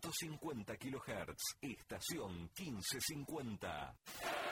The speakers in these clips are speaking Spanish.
550 kHz, estación 1550.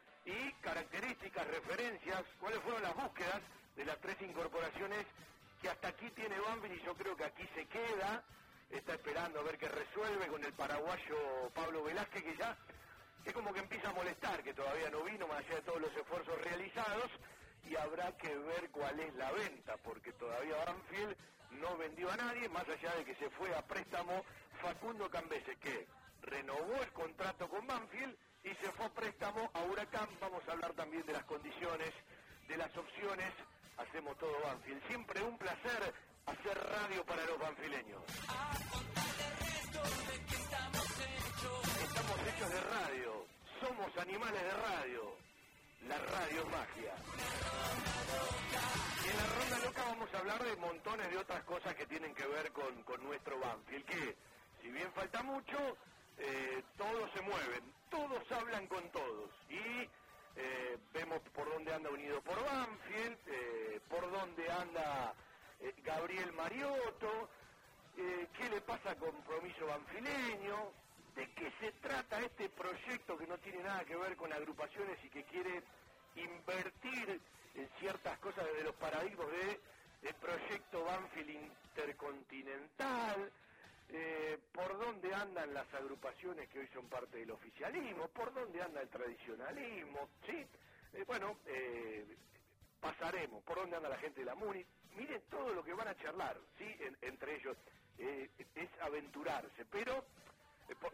y características, referencias, cuáles fueron las búsquedas de las tres incorporaciones que hasta aquí tiene Banfield y yo creo que aquí se queda, está esperando a ver qué resuelve con el paraguayo Pablo Velázquez que ya es como que empieza a molestar, que todavía no vino más allá de todos los esfuerzos realizados y habrá que ver cuál es la venta, porque todavía Banfield no vendió a nadie, más allá de que se fue a préstamo Facundo Cambese, que renovó el contrato con Banfield y se fue a préstamo a Huracán. Vamos a hablar también de las condiciones, de las opciones. Hacemos todo Banfield. Siempre un placer hacer radio para los banfileños. Estamos hechos de radio. Somos animales de radio. La radio es magia. Y en la ronda loca vamos a hablar de montones de otras cosas que tienen que ver con, con nuestro Banfield, que si bien falta mucho, eh, todos se mueven, todos hablan con todos. Y eh, vemos por dónde anda unido por Banfield, eh, por dónde anda Gabriel Mariotto, qué le pasa a Compromiso Banfileño, de qué se trata este proyecto que no tiene nada que ver con agrupaciones y que quiere invertir en ciertas cosas desde los paradigmas de el proyecto Banfield Intercontinental, eh, por dónde andan las agrupaciones que hoy son parte del oficialismo, por dónde anda el tradicionalismo, ¿sí? Eh, bueno, eh, pasaremos, por dónde anda la gente de la MUNI, miren todo lo que van a charlar, ¿sí? entre ellos, es aventurarse, pero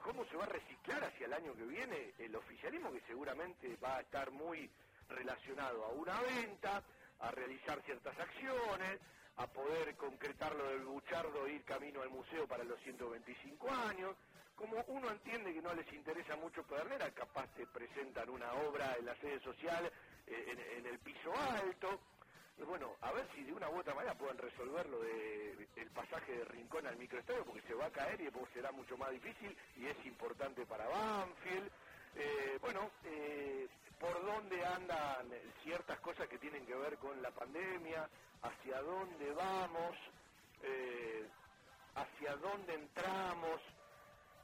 ¿cómo se va a reciclar hacia el año que viene el oficialismo que seguramente va a estar muy relacionado a una venta, a realizar ciertas acciones, a poder concretar lo del Buchardo e ir camino al museo para los 125 años. Como uno entiende que no les interesa mucho Pedernera, capaz te presentan una obra en la sede social eh, en, el piso alto. Bueno, a ver si de una u otra manera pueden resolver lo el pasaje de Rincón al microestadio, porque se va a caer y después será mucho más difícil y es importante para Banfield. Eh, bueno, eh, por dónde andan ciertas cosas que tienen que ver con la pandemia, hacia dónde vamos, eh, hacia dónde entramos,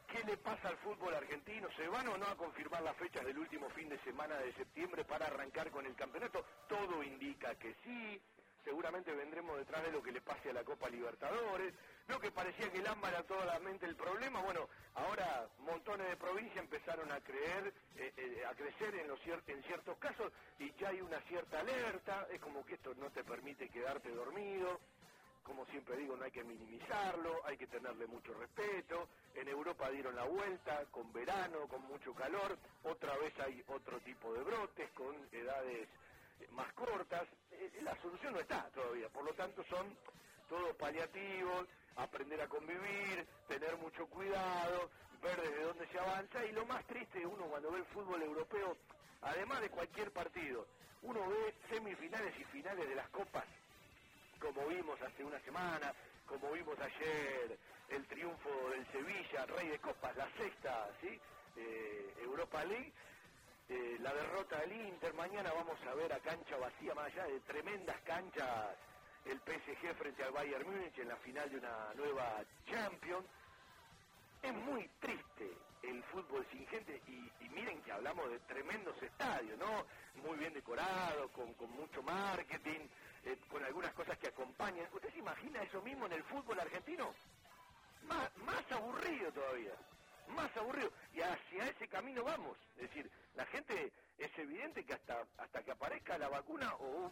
qué le pasa al fútbol argentino, se van o no a confirmar las fechas del último fin de semana de septiembre para arrancar con el campeonato, todo indica que sí, seguramente vendremos detrás de lo que le pase a la Copa Libertadores. Lo que parecía que el AMBA era solamente el problema, bueno, ahora montones de provincias empezaron a creer, eh, eh, a crecer en, los en ciertos casos y ya hay una cierta alerta, es como que esto no te permite quedarte dormido. Como siempre digo, no hay que minimizarlo, hay que tenerle mucho respeto. En Europa dieron la vuelta, con verano, con mucho calor. Otra vez hay otro tipo de brotes, con edades más cortas, eh, la solución no está todavía, por lo tanto son todos paliativos, aprender a convivir, tener mucho cuidado, ver desde dónde se avanza y lo más triste uno cuando ve el fútbol europeo, además de cualquier partido, uno ve semifinales y finales de las copas, como vimos hace una semana, como vimos ayer, el triunfo del Sevilla, Rey de Copas, la sexta, ¿sí? Eh, Europa League, eh, la derrota del Inter, mañana vamos a ver a cancha vacía, más allá de tremendas canchas, el PSG frente al Bayern Múnich en la final de una nueva Champions. Es muy triste el fútbol sin gente y, miren que hablamos de tremendos estadios, ¿no? Muy bien decorados, con, mucho marketing, eh, con algunas cosas que acompañan. ¿Usted se imagina eso mismo en el fútbol argentino? más aburrido todavía más aburrido. Y hacia ese camino vamos. Es decir, la gente es evidente que hasta hasta que aparezca la vacuna o,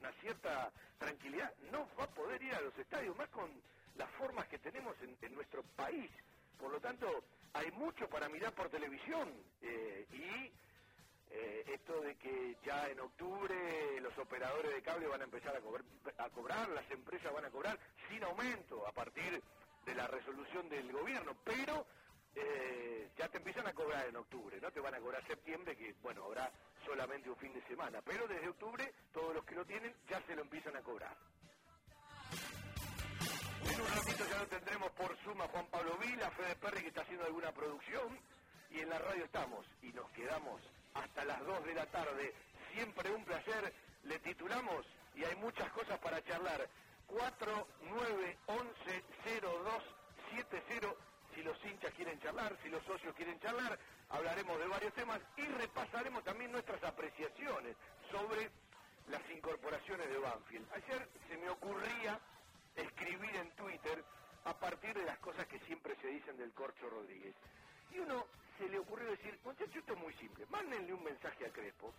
una cierta tranquilidad, no va a poder ir a los estadios, más con las formas que tenemos en, nuestro país. Por lo tanto, hay mucho para mirar por televisión eh, y eh, esto de que ya en octubre los operadores de cable van a empezar a, cobrar, a cobrar, las empresas van a cobrar sin aumento a partir de la resolución del gobierno, pero eh, ya te empiezan a cobrar en octubre, no te van a cobrar septiembre, que bueno, habrá solamente un fin de semana, pero desde octubre todos los que lo tienen ya se lo empiezan a cobrar. En un ratito ya lo tendremos por suma Juan Pablo Vila, Fede Perry que está haciendo alguna producción y en la radio estamos y nos quedamos hasta las 2 de la tarde. Siempre un placer, le titulamos y hay muchas cosas para charlar. 4911-0270 si los hinchas quieren charlar, si los socios quieren charlar, hablaremos de varios temas y repasaremos también nuestras apreciaciones sobre las incorporaciones de Banfield. Ayer se me ocurría escribir en Twitter a partir de las cosas que siempre se dicen del Corcho Rodríguez. Y uno se le ocurrió decir, muchachos, esto es muy simple, mándenle un mensaje a Crespo,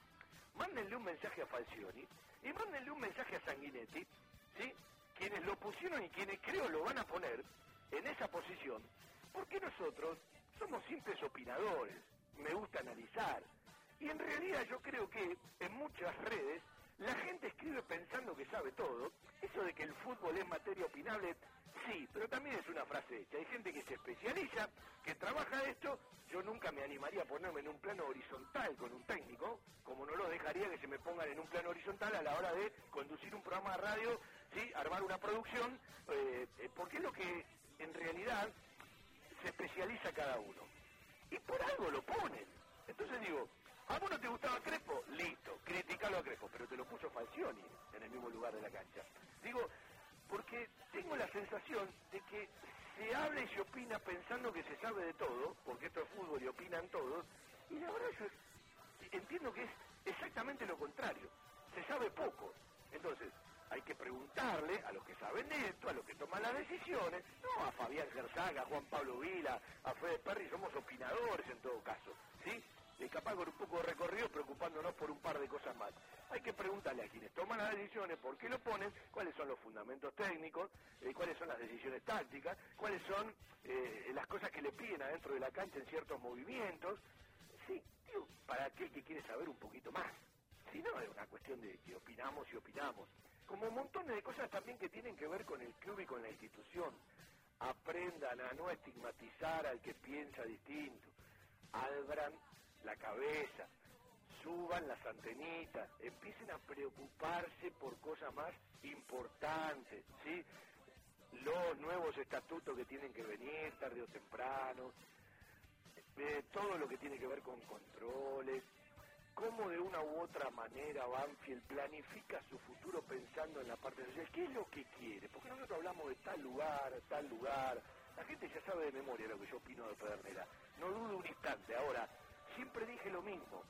mándenle un mensaje a Falcioni y mándenle un mensaje a Sanguinetti, ¿sí? quienes lo pusieron y quienes creo lo van a poner en esa posición, porque nosotros somos simples opinadores, me gusta analizar. Y en realidad yo creo que en muchas redes la gente escribe pensando que sabe todo. Eso de que el fútbol es materia opinable, sí, pero también es una frase hecha. Hay gente que se especializa, que trabaja esto. Yo nunca me animaría a ponerme en un plano horizontal con un técnico, como no lo dejaría que se me pongan en un plano horizontal a la hora de conducir un programa de radio, sí, armar una producción, eh, eh, porque es lo que en realidad se especializa cada uno. Y por algo lo ponen. Entonces digo, ¿A vos no te gustaba Crespo? Listo, criticalo a Crespo, pero te lo puso Falcioni en el mismo lugar de la cancha. Digo, porque tengo la sensación de que se habla y se opina pensando que se sabe de todo, porque esto es fútbol y opinan todos, y la verdad yo entiendo que es exactamente lo contrario, se sabe poco. Entonces, hay que preguntarle a los que saben de esto, a los que toman las decisiones, no a Fabián Gerzaga, a Juan Pablo Vila, a Fede Perry, somos opinadores en todo caso, ¿sí? y capaz con un poco de recorrido preocupándonos por un par de cosas más. Hay que preguntarle a quienes toman las decisiones por qué lo ponen, cuáles son los fundamentos técnicos, eh, cuáles son las decisiones tácticas, cuáles son eh, las cosas que le piden adentro de la cancha en ciertos movimientos. Sí, digo, para aquel que quiere saber un poquito más. Si no, es una cuestión de que opinamos y opinamos. Como montón de cosas también que tienen que ver con el club y con la institución. Aprendan a no estigmatizar al que piensa distinto. Abran la cabeza, suban las antenitas, empiecen a preocuparse por cosas más importantes, ¿sí? Los nuevos estatutos que tienen que venir tarde o temprano, eh, todo lo que tiene que ver con controles, cómo de una u otra manera Banfield planifica su futuro pensando en la parte social. ¿Qué es lo que quiere? Porque nosotros hablamos de tal lugar, tal lugar. La gente ya sabe de memoria lo que yo opino de Pedernera. No dudo un instante. Ahora, Siempre dije lo mismo.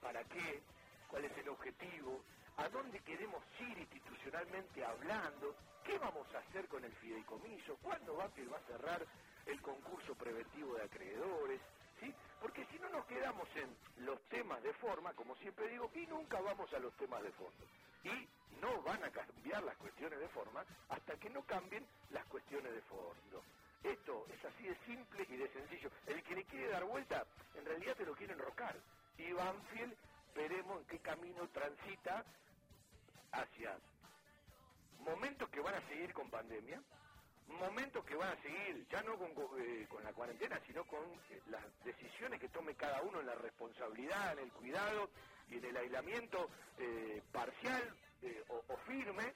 ¿Para qué? ¿Cuál es el objetivo? ¿A dónde queremos ir institucionalmente hablando? ¿Qué vamos a hacer con el fideicomiso? ¿Cuándo va a cerrar el concurso preventivo de acreedores? ¿Sí? Porque si no nos quedamos en los temas de forma, como siempre digo, y nunca vamos a los temas de fondo. Y no van a cambiar las cuestiones de forma hasta que no cambien las cuestiones de fondo. Esto es así de simple y de sencillo. El que le quiere dar vuelta, en realidad te lo quiere enrocar. Y Banfield, veremos en qué camino transita hacia momentos que van a seguir con pandemia, momentos que van a seguir ya no con, eh, la cuarentena, sino con eh, las decisiones que tome cada uno en la responsabilidad, en el cuidado y en el aislamiento eh, parcial o, o firme,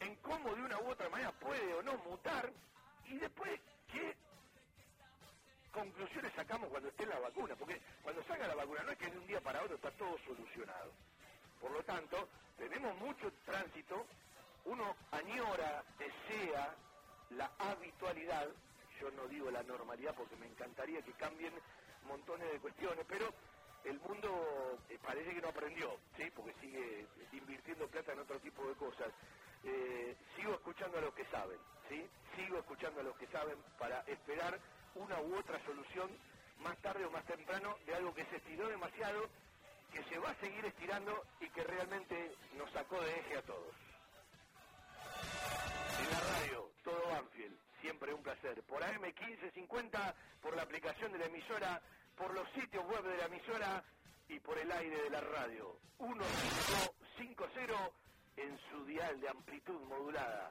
en cómo de una u otra manera puede o no mutar y después, ¿qué conclusiones sacamos cuando esté la vacuna? Porque cuando salga la vacuna no es que de un día para otro está todo solucionado. Por lo tanto, tenemos mucho tránsito, uno añora, desea la habitualidad, yo no digo la normalidad porque me encantaría que cambien montones de cuestiones, pero el mundo eh, parece que no aprendió, ¿sí? porque sigue invirtiendo plata en otro tipo de cosas. Eh, sigo escuchando a los que saben, ¿sí? Sigo escuchando a los que saben para esperar una u otra solución más tarde o más temprano de algo que se estiró demasiado, que se va a seguir estirando y que realmente nos sacó de eje a todos. En la radio, todo Banfield, siempre un placer. Por AM1550, por la aplicación de la emisora, por los sitios web de la emisora y por el aire de la radio. 1550 en su dial de amplitud modulada.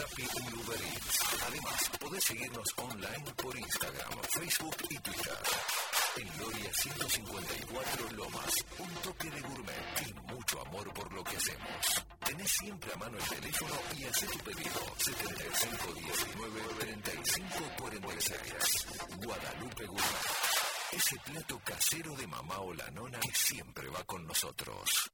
Rappi y Uber Además, podés seguirnos online por Instagram, Facebook y Twitter. En Gloria 154 Lomas, un toque de gourmet y mucho amor por lo que hacemos. Tenés siempre a mano el teléfono y haz tu pedido 7519-3546. Guadalupe Gourmet. Ese plato casero de mamá o la nona que siempre va con nosotros.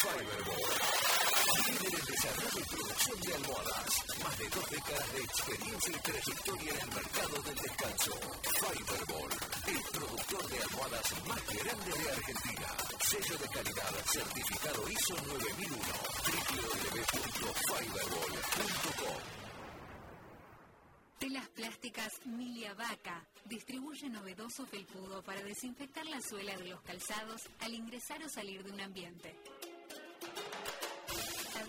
Fiberball Líder en desarrollo y producción de almohadas. Más de dos décadas de experiencia y trayectoria en el mercado del descanso. Fiberball, el productor de almohadas más grande de Argentina. Sello de calidad certificado ISO 9001. www.fiberball.com Telas plásticas Milia Vaca. Distribuye novedoso felpudo para desinfectar la suela de los calzados al ingresar o salir de un ambiente.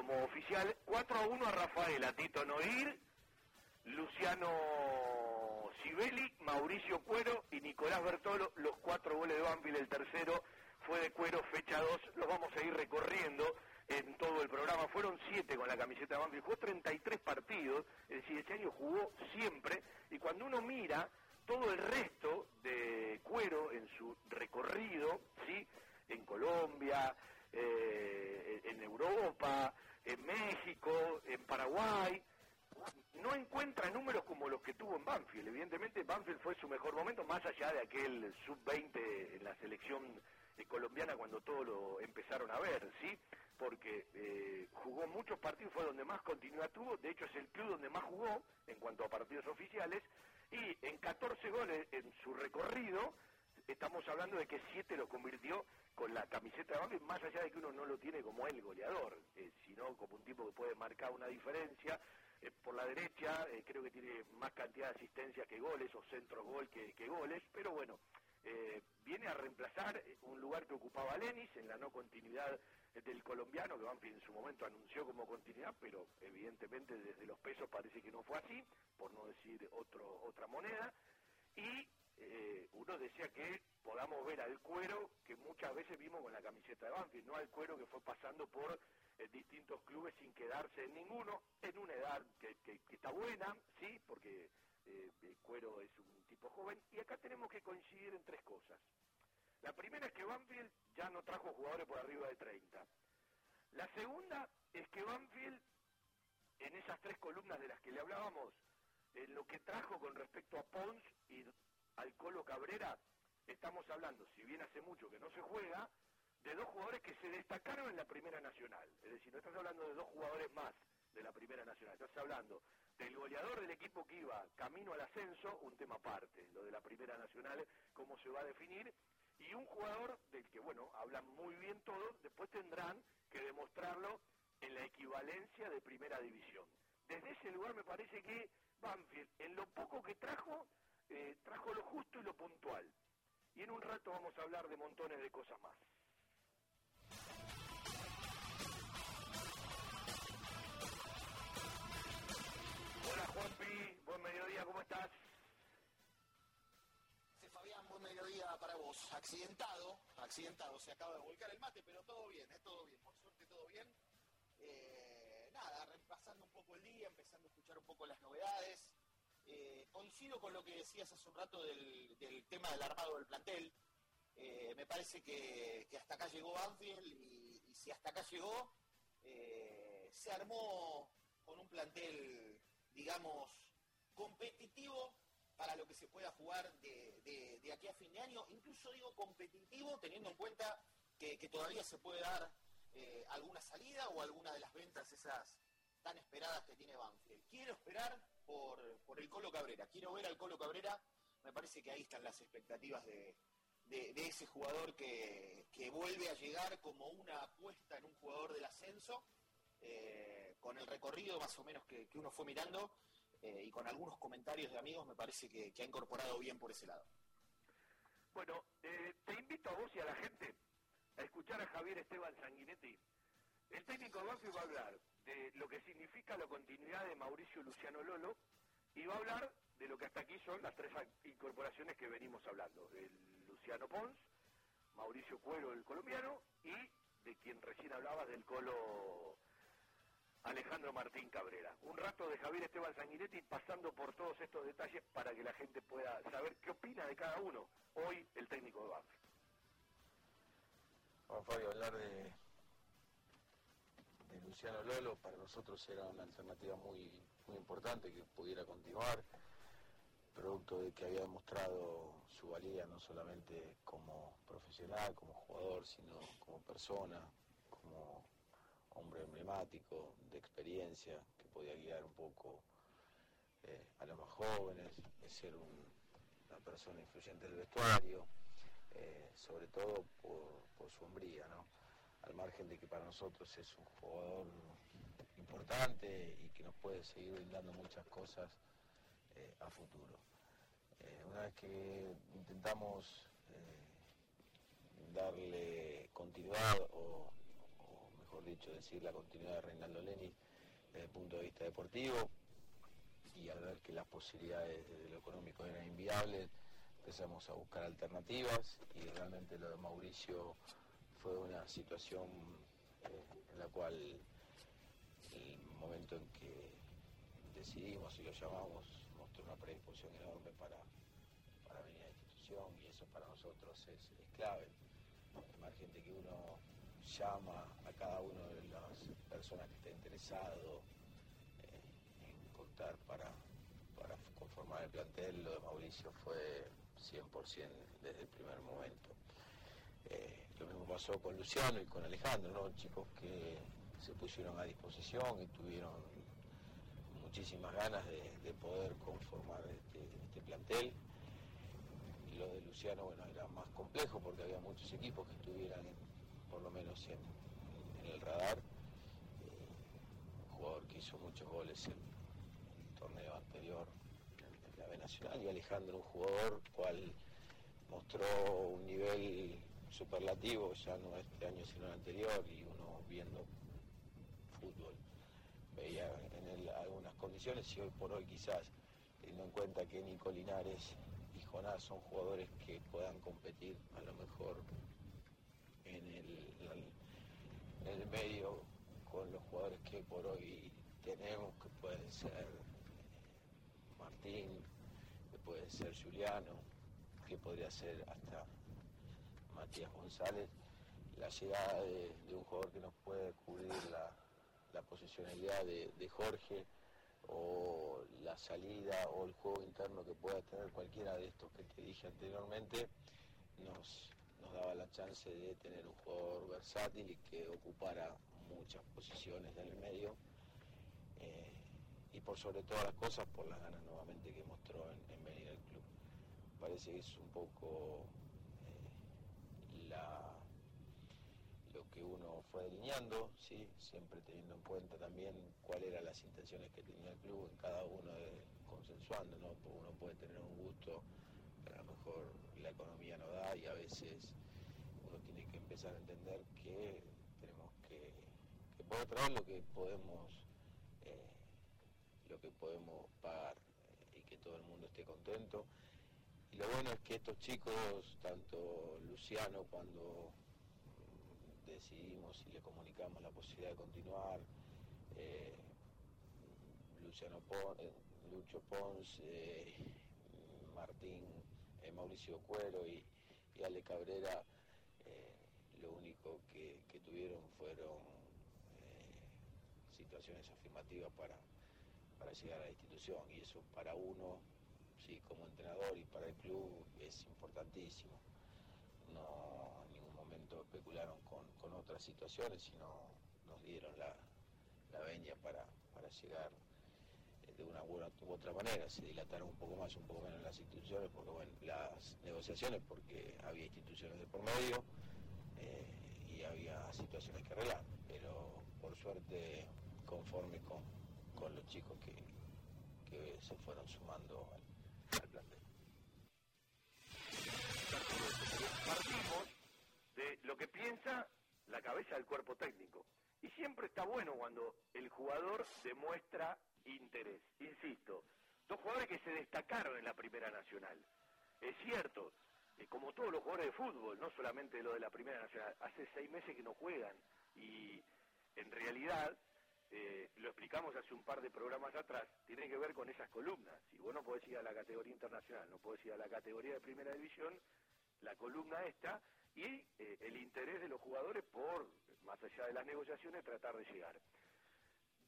como oficial. 4 a 1 a Rafaela, Tito Noir, Luciano Sibeli, Mauricio Cuero y Nicolás Bertolo, los cuatro goles de Banfield, el tercero fue de Cuero, fecha 2, los vamos a ir recorriendo en todo el programa. Fueron siete con la camiseta de Banfield, jugó 33 partidos, es decir, este año jugó siempre, y cuando uno mira todo el resto de Cuero en su recorrido, ¿sí? En Colombia, eh, en Europa, en México, en Paraguay, no encuentra números como los que tuvo en Banfield. Evidentemente Banfield fue su mejor momento, más allá de aquel sub-20 en la selección eh, colombiana cuando todo lo empezaron a ver, ¿sí? porque eh, jugó muchos partidos, fue donde más continuidad tuvo, de hecho es el club donde más jugó en cuanto a partidos oficiales, y en 14 goles en su recorrido, estamos hablando de que 7 lo convirtió con la camiseta de Banfield, más allá de que uno no lo tiene como el goleador, eh, sino como un tipo que puede marcar una diferencia. Eh, por la derecha creo que tiene más cantidad de asistencia que goles o centros gol que, que goles, pero bueno, viene a reemplazar un lugar que ocupaba Lenis en la no continuidad del colombiano, que Banfield en su momento anunció como continuidad, pero evidentemente desde los pesos parece que no fue así, por no decir otro, otra moneda, y eh, uno decía que podamos ver al cuero que muchas veces vimos con la camiseta de Banfield, no al cuero que fue pasando por eh, distintos clubes sin quedarse en ninguno, en una edad que, está buena, sí, porque eh, el cuero es un tipo joven, y acá tenemos que coincidir en tres cosas. La primera es que Banfield ya no trajo jugadores por arriba de 30. La segunda es que Banfield, en esas tres columnas de las que le hablábamos, en lo que trajo con respecto a Pons y al Colo Cabrera, estamos hablando, si bien hace mucho que no se juega, de dos jugadores que se destacaron en la Primera Nacional. Es decir, no estás hablando de dos jugadores más de la Primera Nacional, estás hablando del goleador del equipo que iba camino al ascenso, un tema aparte, lo de la Primera Nacional, cómo se va a definir, y un jugador del que, bueno, hablan muy bien todos, después tendrán que demostrarlo en la equivalencia de Primera División. Desde ese lugar me parece que Banfield, en lo poco que trajo, eh, trajo lo justo y lo puntual. Y en un rato vamos a hablar de montones de cosas más. Hola Juanpi, buen mediodía, ¿cómo estás? Fabián, buen mediodía para vos. Accidentado, accidentado, se acaba de volcar el mate, pero todo bien, es todo bien, por suerte todo bien. Eh, nada, repasando un poco el día, empezando a escuchar un poco las novedades. Eh, coincido con lo que decías hace un rato del, tema del armado del plantel. Eh, me parece que, hasta acá llegó Banfield y, si hasta acá llegó, se armó con un plantel, digamos, competitivo para lo que se pueda jugar de, aquí a fin de año, incluso digo competitivo, teniendo en cuenta que, todavía se puede dar eh, alguna salida o alguna de las ventas esas tan esperadas que tiene Banfield. Quiero esperar por, el Colo Cabrera, quiero ver al Colo Cabrera, me parece que ahí están las expectativas de, ese jugador que, vuelve a llegar como una apuesta en un jugador del ascenso, eh, con el recorrido más o menos que, uno fue mirando eh, y con algunos comentarios de amigos me parece que, ha incorporado bien por ese lado. Bueno, eh, te invito a vos y a la gente a escuchar a Javier Esteban Sanguinetti. El técnico Banfield va a hablar de lo que significa la continuidad de Mauricio Luciano Lolo y va a hablar de lo que hasta aquí son las tres incorporaciones que venimos hablando, el Luciano Pons, Mauricio Cuero, el colombiano, y de quien recién hablaba del Colo Alejandro Martín Cabrera. Un rato de Javier Esteban Sanguinetti pasando por todos estos detalles para que la gente pueda saber qué opina de cada uno. Hoy el técnico de Banfield. Vamos Fabio, hablar de, de Luciano Lolo para nosotros era una alternativa muy, muy importante que pudiera continuar, producto de que había demostrado su valía no solamente como profesional, como jugador, sino como persona, como hombre emblemático, de experiencia, que podía guiar un poco eh, a los más jóvenes, ser una persona influyente del vestuario, eh, sobre todo por, su hombría, ¿no? Al margen de que para nosotros es un jugador importante y que nos puede seguir brindando muchas cosas eh, a futuro. una vez que intentamos darle continuidad o mejor dicho, decir la continuidad de Reinaldo Lenis desde el punto de vista deportivo y al ver que las posibilidades de lo económico eran inviables, empezamos a buscar alternativas y realmente lo de Mauricio fue una situación eh, en la cual el momento en que decidimos y lo llamamos mostró una predisposición enorme para, para venir a la institución y eso para nosotros es, clave. Al margen de que uno llama a cada una de las personas que esté interesado eh, en contar para, para conformar el plantel. Lo de Mauricio fue 100% desde el primer momento. Eh, lo mismo pasó con Luciano y con Alejandro, ¿no? chicos que se pusieron a disposición y tuvieron muchísimas ganas de, poder conformar este, este, plantel. Lo de Luciano, bueno, era más complejo porque había muchos equipos que estuvieran por lo menos en, el radar. Eh, un jugador que hizo muchos goles en el torneo anterior en, la B Nacional y Alejandro un jugador cual mostró un nivel superlativo, ya no este año sino el anterior, y uno viendo fútbol veía en él algunas condiciones y hoy por hoy quizás, teniendo en cuenta que Nico Linares y Jonás son jugadores que puedan competir a lo mejor en el, medio con los jugadores que por hoy tenemos, que pueden ser Martín, que puede ser Juliano, que podría ser hasta Matías González, la llegada de, un jugador que nos puede cubrir la, posicionalidad de, Jorge o la salida o el juego interno que pueda tener cualquiera de estos que te dije anteriormente, nos, daba la chance de tener un jugador versátil y que ocupara muchas posiciones en el medio. Eh, y por sobre todas las cosas, por las ganas nuevamente que mostró en, venir al club. Parece que es un poco lo que uno fue delineando, ¿sí? siempre teniendo en cuenta también cuáles eran las intenciones que tenía el club, en cada uno consensuando, ¿no? uno puede tener un gusto, pero a lo mejor la economía no da y a veces uno tiene que empezar a entender que tenemos que, que poder traer lo que podemos eh, lo que podemos pagar eh, y que todo el mundo esté contento. Y lo bueno es que estos chicos, tanto Luciano cuando decidimos y le comunicamos la posibilidad de continuar, eh, Luciano Lucho Pons, Martín Mauricio Cuero y, Ale Cabrera, lo único que, tuvieron fueron situaciones afirmativas para, para llegar a la institución. Y eso para uno, sí, como entrenador y para el club es importantísimo. No en ningún momento especularon con, otras situaciones, sino nos dieron la, la veña para, llegar eh, de una u otra manera. Se dilataron un poco más, un poco menos las instituciones, porque bueno, las negociaciones, porque había instituciones de por medio eh, y había situaciones que arreglar, pero por suerte conforme con, los chicos que, se fueron sumando al, plantel. Partimos de lo que piensa la cabeza del cuerpo técnico. Y siempre está bueno cuando el jugador demuestra interés. Insisto, dos jugadores que se destacaron en la Primera Nacional. Es cierto, eh, como todos los jugadores de fútbol, no solamente lo de la Primera Nacional, hace seis meses que no juegan y en realidad eh, lo explicamos hace un par de programas atrás, tiene que ver con esas columnas. Si vos no podés ir a la categoría internacional, no podés ir a la categoría de primera división, la columna esta y eh, el interés de los jugadores por, más allá de las negociaciones, tratar de llegar.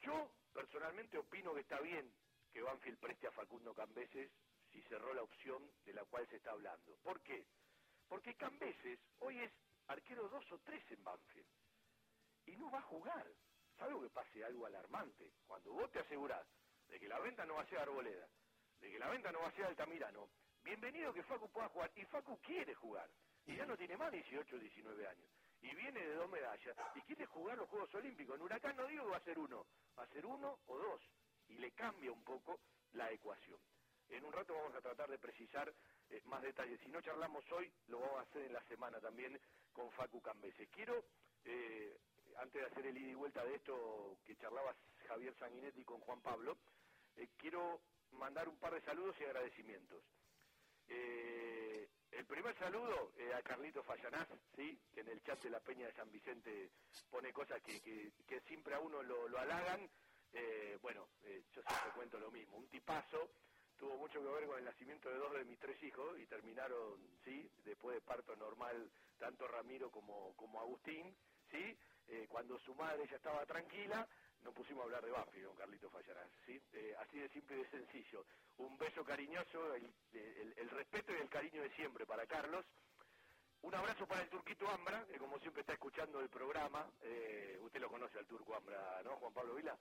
Yo personalmente opino que está bien que Banfield preste a Facundo Cambeses si cerró la opción de la cual se está hablando. ¿Por qué? Porque Cambeses hoy es arquero dos o tres en Banfield y no va a jugar salvo que pase algo alarmante. Cuando vos te asegurás de que la venta no va a ser Arboleda, de que la venta no va a ser Altamirano, bienvenido que Facu pueda jugar. Y Facu quiere jugar. Y ya no tiene más 18 o 19 años. Y viene de dos medallas. Y quiere jugar los Juegos Olímpicos. En Huracán no digo que va a ser uno, va a ser uno o dos. Y le cambia un poco la ecuación. En un rato vamos a tratar de precisar eh, más detalles. Si no charlamos hoy, lo vamos a hacer en la semana también con Facu Cambeses. Quiero eh, antes de hacer el ida y vuelta de esto que charlaba Javier Sanguinetti con Juan Pablo, eh, quiero mandar un par de saludos y agradecimientos. Eh, el primer saludo eh, a Carlito Fallanás, ¿sí? que en el chat de la Peña de San Vicente pone cosas que, siempre a uno lo, halagan. bueno, yo siempre cuento lo mismo. Un tipazo, tuvo mucho que ver con el nacimiento de dos de mis tres hijos y terminaron, ¿sí? después de parto normal, tanto Ramiro como, como Agustín, ¿sí? Eh, cuando su madre ya estaba tranquila, nos pusimos a hablar de Banfield con Carlito Fallarás. Eh, así de simple y de sencillo. Un beso cariñoso, el, respeto y el cariño de siempre para Carlos. Un abrazo para el Turquito Ambra, que como siempre está escuchando el programa. Eh, usted lo conoce al Turco Ambra, ¿no, Juan Pablo Vila?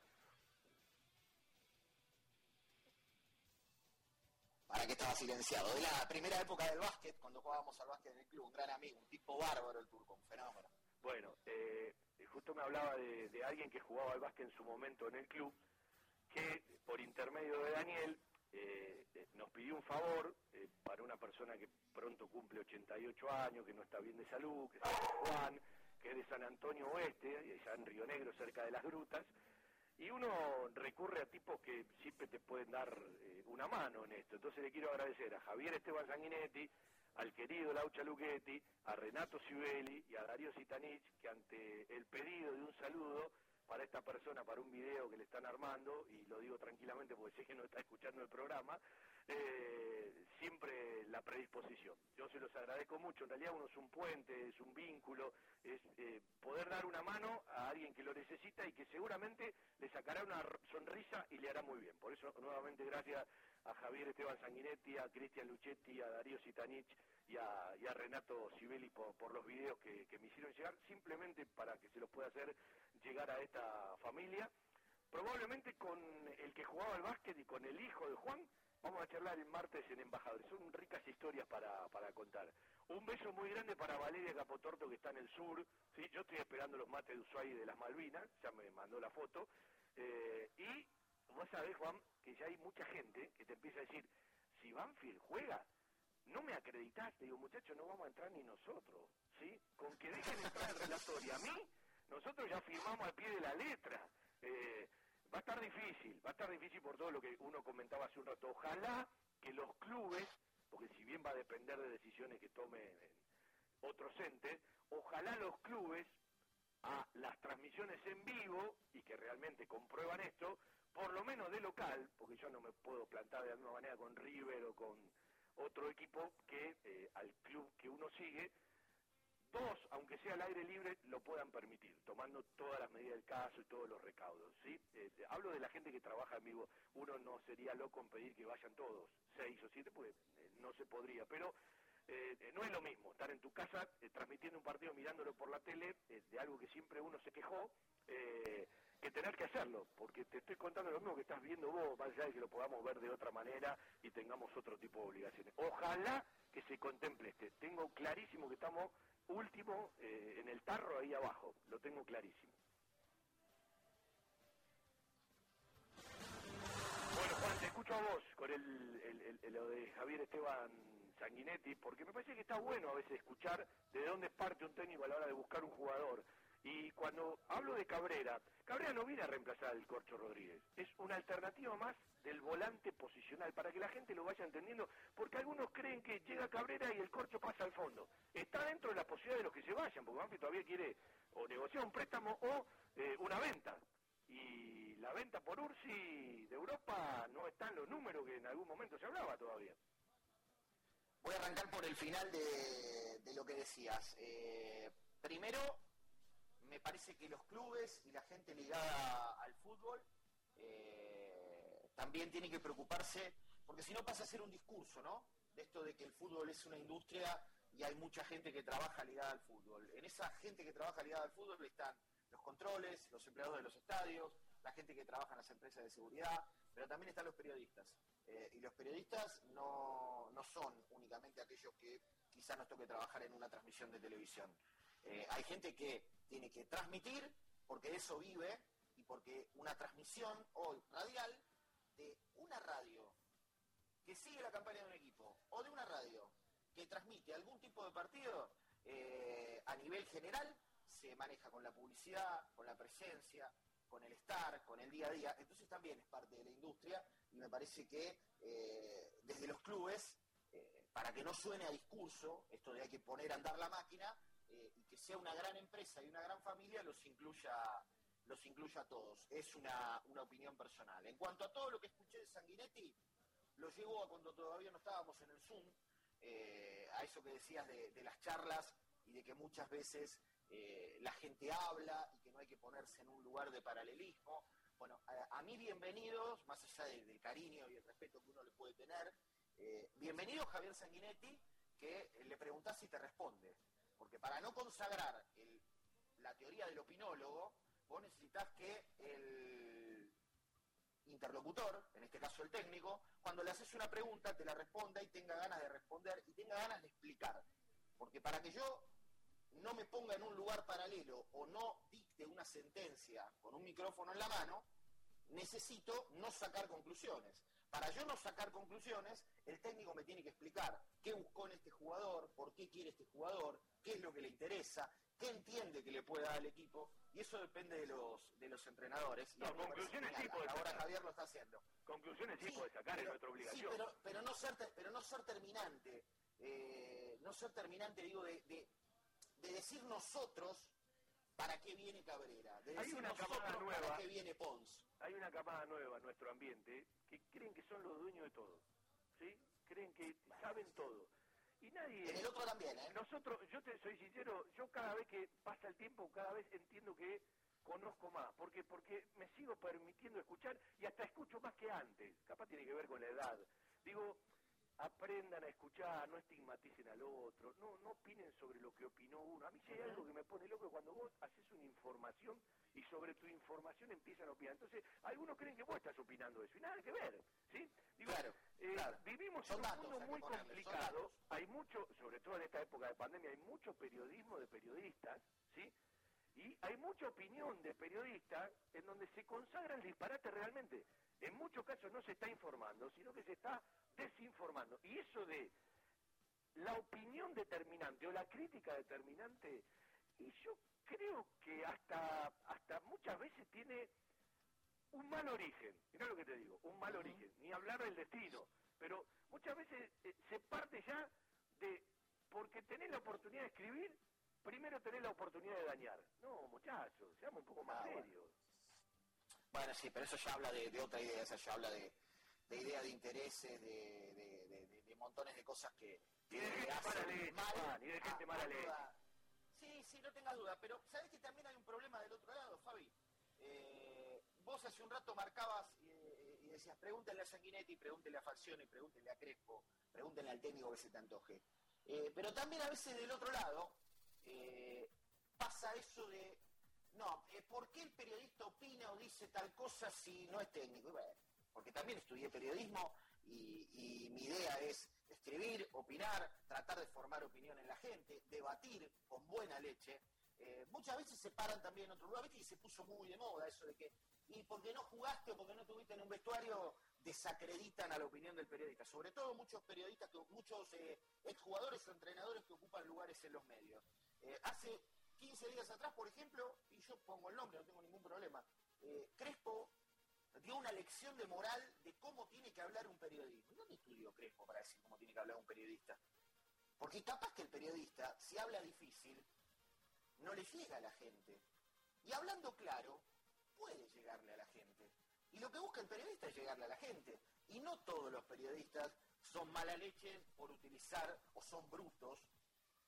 Para que estaba silenciado. De la primera época del básquet, cuando jugábamos al básquet en el club, un gran amigo, un tipo bárbaro el Turco, un fenómeno. Eh, justo me hablaba de, alguien que jugaba al básquet en su momento en el club, que por intermedio de Daniel eh, eh, nos pidió un favor para una persona que pronto cumple 88 años, que no está bien de salud, que es Juan, que es de San Antonio Oeste, allá en Río Negro, cerca de las grutas, y uno recurre a tipos que siempre te pueden dar una mano en esto. Entonces le quiero agradecer a Javier Esteban Sanguinetti, al querido Laucha Luchetti, a Renato Sibeli y a Darío Sitanich, que ante el pedido de un saludo para esta persona, para un video que le están armando, y lo digo tranquilamente porque sé que no está escuchando el programa, eh, siempre la predisposición. Yo se los agradezco mucho, en realidad uno es un puente, es un vínculo, es eh, poder dar una mano a alguien que lo necesita y que seguramente le sacará una sonrisa y le hará muy bien. Por eso, nuevamente, gracias a Javier Esteban Sanguinetti, a Cristian Luchetti, a Darío Sitanich y a, Renato Sibeli por, los videos que, que me hicieron llegar, simplemente para que se los pueda hacer llegar a esta familia. Probablemente con el que jugaba al básquet y con el hijo de Juan, vamos a charlar el martes en Embajadores. Son ricas historias para, para contar. Un beso muy grande para Valeria Capotorto que está en el sur. ¿sí? Yo estoy esperando los mates de Ushuaí de las Malvinas, ya me mandó la foto. Eh, y vos sabés, Juan, que ya hay mucha gente que te empieza a decir, si Banfield juega, no me acreditaste. Digo, muchachos, no vamos a entrar ni nosotros. ¿sí? Con que dejen entrar el y a mí, nosotros ya firmamos al pie de la letra. Eh, va a estar difícil, va a estar difícil por todo lo que uno comentaba hace un rato. Ojalá que los clubes, porque si bien va a depender de decisiones que tomen otros entes, ojalá los clubes a las transmisiones en vivo y que realmente comprueban esto, por lo menos de local, porque yo no me puedo plantar de alguna manera con River o con otro equipo que eh, al club que uno sigue, dos, aunque sea al aire libre, lo puedan permitir, tomando todas las medidas del caso y todos los recaudos. ¿sí? Eh, hablo de la gente que trabaja en vivo. Uno no sería loco en pedir que vayan todos, seis o siete, pues no se podría. Pero no es lo mismo estar en tu casa transmitiendo un partido mirándolo por la tele de algo que siempre uno se quejó. Que tener que hacerlo, porque te estoy contando lo mismo que estás viendo vos, más allá de que lo podamos ver de otra manera y tengamos otro tipo de obligaciones. Ojalá que se contemple este. Tengo clarísimo que estamos último eh, en el tarro ahí abajo, lo tengo clarísimo. Bueno, Juan, te escucho a vos con el, el, lo de Javier Esteban Sanguinetti, porque me parece que está bueno a veces escuchar de dónde parte un técnico a la hora de buscar un jugador. Y cuando hablo de Cabrera, Cabrera no viene a reemplazar al Corcho Rodríguez, es una alternativa más del volante posicional, para que la gente lo vaya entendiendo, porque algunos creen que llega Cabrera y el Corcho pasa al fondo. Está dentro de la posibilidad de los que se vayan, porque Banfield todavía quiere o negociar un préstamo o eh, una venta. Y la venta por Ursi de Europa no está en los números que en algún momento se hablaba todavía. Voy a arrancar por el final de, lo que decías. Eh, primero, me parece que los clubes y la gente ligada al fútbol eh, también tienen que preocuparse, porque si no pasa a ser un discurso, ¿no? De esto de que el fútbol es una industria y hay mucha gente que trabaja ligada al fútbol. En esa gente que trabaja ligada al fútbol están los controles, los empleados de los estadios, la gente que trabaja en las empresas de seguridad, pero también están los periodistas. Eh, y los periodistas no, no son únicamente aquellos que quizás nos toque trabajar en una transmisión de televisión. Eh, hay gente que tiene que transmitir, porque de eso vive, y porque una transmisión hoy radial de una radio que sigue la campaña de un equipo, o de una radio que transmite algún tipo de partido, eh, a nivel general se maneja con la publicidad, con la presencia, con el estar, con el día a día, entonces también es parte de la industria y me parece que eh, desde los clubes, para que no suene a discurso, esto de hay que poner a andar la máquina, eh, y que sea una gran empresa y una gran familia los incluya, los incluya a todos. Es una, opinión personal. En cuanto a todo lo que escuché de Sanguinetti, lo llevó a cuando todavía no estábamos en el Zoom, eh, a eso que decías de, las charlas y de que muchas veces eh, la gente habla y que no hay que ponerse en un lugar de paralelismo. Bueno, a, mí bienvenidos, más allá del cariño y el respeto que uno le puede tener, bienvenido Javier Sanguinetti, que le preguntás y te responde. Porque para no consagrar la teoría del opinólogo, vos necesitas que el interlocutor, en este caso el técnico, cuando le haces una pregunta te la responda y tenga ganas de responder y tenga ganas de explicar. Porque para que yo no me ponga en un lugar paralelo o no dicte una sentencia con un micrófono en la mano, necesito no sacar conclusiones. Para yo no sacar conclusiones, el técnico me tiene que explicar qué buscó en este jugador, por qué quiere este jugador, qué es lo que le interesa, qué entiende que le puede dar al equipo, y eso depende de los de los entrenadores. No, conclusiones sí puede Ahora Javier lo está haciendo. Conclusiones sí, puede sacar, es nuestra obligación. Sí, pero, no ser, pero no ser terminante. Eh, no ser terminante, digo, de, de decir nosotros ¿Para qué viene Cabrera? hay una camada nueva. ¿Para qué viene Pons? Hay una camada nueva en nuestro ambiente que creen que son los dueños de todo. ¿Sí? Creen que saben todo. Y nadie. En el otro también, ¿eh? Nosotros, yo te soy sincero, yo cada vez que pasa el tiempo, cada vez entiendo que conozco más. ¿Por qué? Porque me sigo permitiendo escuchar y hasta escucho más que antes. Capaz tiene que ver con la edad. Digo, aprendan a escuchar, no estigmaticen al otro, no, no opinen sobre lo que opinó uno. A mí si hay algo que me pone loco cuando vos haces una información y sobre tu información empiezan a opinar. Entonces, algunos creen que vos estás opinando eso y nada que ver, ¿sí? Digo, Claro, eh, claro. vivimos en un mundo muy complicado, hay mucho, sobre todo en esta época de pandemia, hay mucho periodismo de periodistas, ¿sí? Y hay mucha opinión de periodistas en donde se consagra el disparate realmente. En muchos casos no se está informando, sino que se está desinformando. Y eso de la opinión determinante o la crítica determinante, y yo creo que hasta, hasta muchas veces tiene un mal origen. Mirá lo que te digo, un mal origen. Ni hablar del destino. Pero muchas veces eh, se parte ya de, porque tenés la oportunidad de escribir, primero tenés la oportunidad de dañar. No, muchachos, seamos un poco más Ah, bueno. serios. Bueno, sí, pero eso ya habla de, de otra idea, eso ya habla de, de idea de intereses, de, montones de cosas que, Y de gente mala leche, mal y de gente mala leche. Sí, sí, no tengas duda, pero ¿sabes que también hay un problema del otro lado, Fabi? Eh, vos hace un rato marcabas eh, y decías, pregúntenle a Sanguinetti, pregúntenle a Falcione, pregúntenle a Crespo, pregúntenle al técnico que se te antoje. Eh, pero también a veces del otro lado eh, pasa eso de, no, eh, ¿por qué el periodista opina o dice tal cosa si no es técnico? Bueno, porque también estudié periodismo y, mi idea es escribir, opinar, tratar de formar opinión en la gente, debatir con buena leche. Eh, muchas veces se paran también en otro lugar. Y se puso muy de moda eso de que, y porque no jugaste o porque no tuviste en un vestuario, desacreditan a la opinión del periodista. Sobre todo muchos periodistas, muchos exjugadores o entrenadores que ocupan lugares en los medios. Eh, hace 15 días atrás, por ejemplo, y yo pongo el nombre, no tengo ningún problema, eh, Crespo dio una lección de moral de cómo tiene que hablar un periodista. ¿Dónde estudió Crespo para decir cómo tiene que hablar un periodista? Porque capaz que el periodista, si habla difícil, no le llega a la gente. Y hablando claro, puede llegarle a la gente. Y lo que busca el periodista es llegarle a la gente. Y no todos los periodistas son mala leche por utilizar, o son brutos,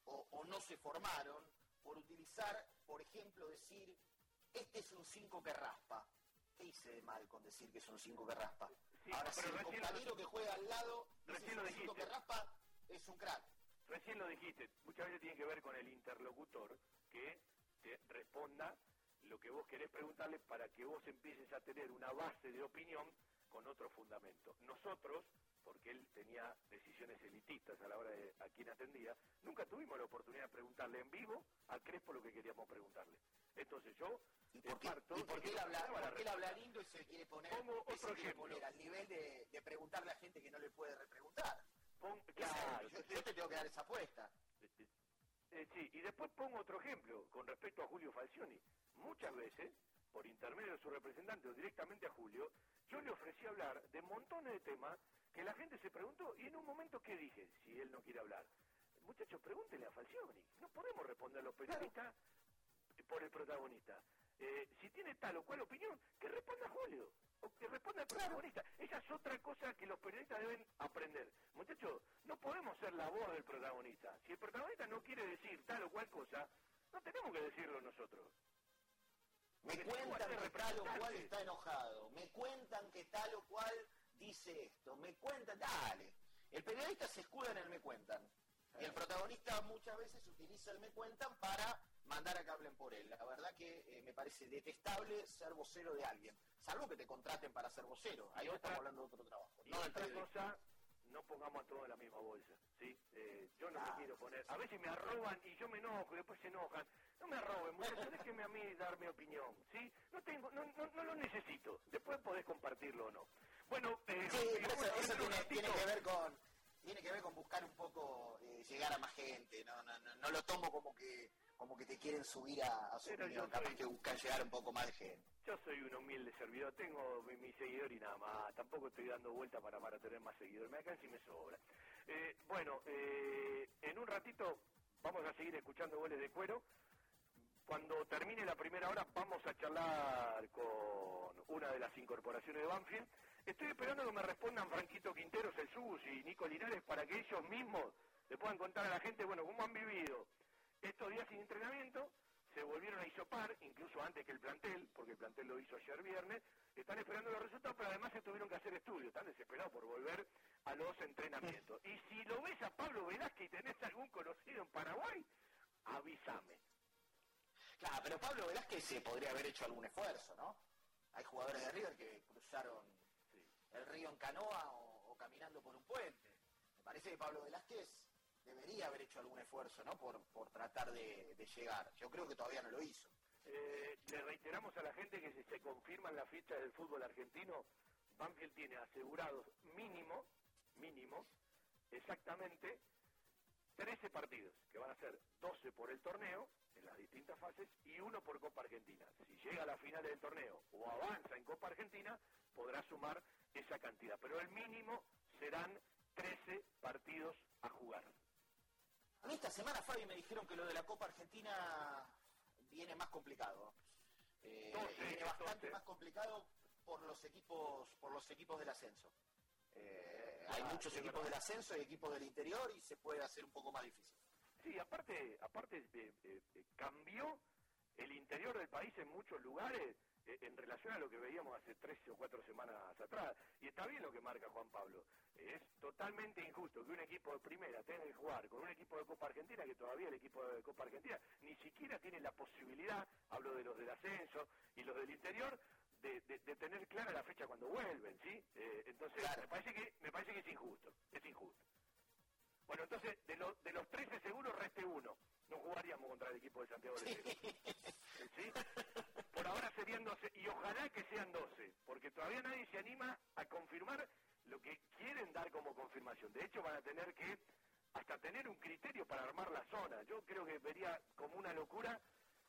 o, o no se formaron, por utilizar, por ejemplo, decir, este es un 5 que raspa. ¿Qué hice de mal con decir que es un 5 que raspa? Sí, Ahora, pero si el recién lo- que juega al lado dice Recién es lo un 5 dijiste. que raspa, es un crack. Recién lo dijiste, muchas veces tiene que ver con el interlocutor que te responda lo que vos querés preguntarle para que vos empieces a tener una base de opinión con otro fundamento. Nosotros, porque él tenía decisiones elitistas a la hora de a quién atendía, nunca tuvimos la oportunidad de preguntarle en vivo a Crespo lo que queríamos preguntarle. Entonces yo ¿Y eh, por qué, parto y por qué él habla, por qué él habla lindo y se quiere poner, otro quiere poner al nivel de, de preguntarle a gente que no le puede repreguntar? Pon- claro, yo, yo te tengo que dar esa apuesta. Eh, sí, y después pongo otro ejemplo con respecto a Julio Falcioni. Muchas veces, por intermedio de su representante o directamente a Julio, yo le ofrecí hablar de montones de temas que la gente se preguntó y en un momento, ¿qué dije? Si él no quiere hablar. Muchachos, pregúntenle a Falcioni. No podemos responder los periodistas por el protagonista. Eh, si tiene tal o cual opinión, que responda Julio. O que responda el protagonista. Esa es otra cosa que los periodistas deben aprender. Muchachos, no podemos ser la voz del protagonista. Si el protagonista no quiere decir tal o cual cosa, no tenemos que decirlo nosotros. Me Porque cuentan que tal o cual está enojado. Me cuentan que tal o cual dice esto. Me cuentan, dale. El periodista se escuda en el me cuentan. Y el protagonista muchas veces utiliza el me cuentan para mandar a que hablen por él. La verdad que eh, me parece detestable ser vocero de alguien. Salvo que te contraten para ser vocero. Ahí otra- estamos hablando de otro trabajo. Y No otra cosa, no pongamos a todos en la misma bolsa, ¿sí? Eh, yo no Ah. me quiero poner... A veces me arroban y yo me enojo y después se enojan. No me arroben, muchachos, déjenme a mí dar mi opinión, ¿sí? No tengo, no, no, no lo necesito. Después podés compartirlo o no. Bueno, eh, Sí, eh, pero eso, a eso tiene, tiene que ver con tiene que ver con buscar un poco eh, llegar a más gente. No, no, no, no lo tomo como que como que te quieren subir a, a su Pero opinión. yo Capaz soy- que buscan llegar a un poco más de gente. Yo soy un humilde servidor, tengo mi, mi seguidor y nada más, tampoco estoy dando vuelta para, para tener más seguidores, me alcanza y me sobra. Eh, bueno, eh, en un ratito vamos a seguir escuchando goles de cuero. Cuando termine la primera hora vamos a charlar con una de las incorporaciones de Banfield. Estoy esperando que me respondan Franquito Quinteros, el SUS y Nico Linares para que ellos mismos le puedan contar a la gente, bueno, cómo han vivido estos días sin entrenamiento, se volvieron a isopar, incluso antes que el plantel, porque el plantel lo hizo ayer viernes, están esperando los resultados, pero además se tuvieron que hacer estudios, están desesperados por volver a los entrenamientos. Y si lo ves a Pablo Velázquez y tenés algún conocido en Paraguay, avísame. Claro, pero Pablo Velázquez se podría haber hecho algún esfuerzo, ¿no? Hay jugadores de River que cruzaron en canoa o, caminando por un puente. Me parece que Pablo Velázquez debería haber hecho algún esfuerzo, ¿no? Por, tratar de, llegar. Yo creo que todavía no lo hizo. Eh, le reiteramos a la gente que si se confirman las fichas del fútbol argentino, Banfield tiene asegurados mínimo, mínimo, exactamente 13 partidos, que van a ser 12 por el torneo, en las distintas fases, y uno por Copa Argentina. Si llega a la final del torneo o avanza en Copa Argentina, podrá sumar esa cantidad. Pero el mínimo serán 13 partidos a jugar. A mí esta semana, Fabi, me dijeron que lo de la Copa Argentina viene más complicado. Eh, viene bastante más complicado por los equipos, por los equipos del ascenso. Eh, hay ah, muchos equipos del ascenso y equipos del interior y se puede hacer un poco más difícil. Sí, aparte, aparte eh, cambió el interior del país en muchos lugares eh, en relación a lo que veíamos hace tres o cuatro semanas atrás. Y está bien lo que marca Juan Pablo. Es totalmente injusto que un equipo de primera tenga que jugar con un equipo de Copa Argentina, que todavía el equipo de Copa Argentina ni siquiera tiene la posibilidad, hablo de los del ascenso y los del interior, de, tener clara la fecha cuando vuelven, ¿sí? Eh, entonces, me, parece que, me parece que es injusto, es injusto. Bueno, entonces, de, de los 13 seguros, reste uno. No jugaríamos contra el equipo de Santiago de ¿Sí? Por ahora serían 12, y ojalá que sean 12, porque todavía nadie se anima a confirmar lo que quieren dar como confirmación. De hecho, van a tener que hasta tener un criterio para armar la zona. Yo creo que vería como una locura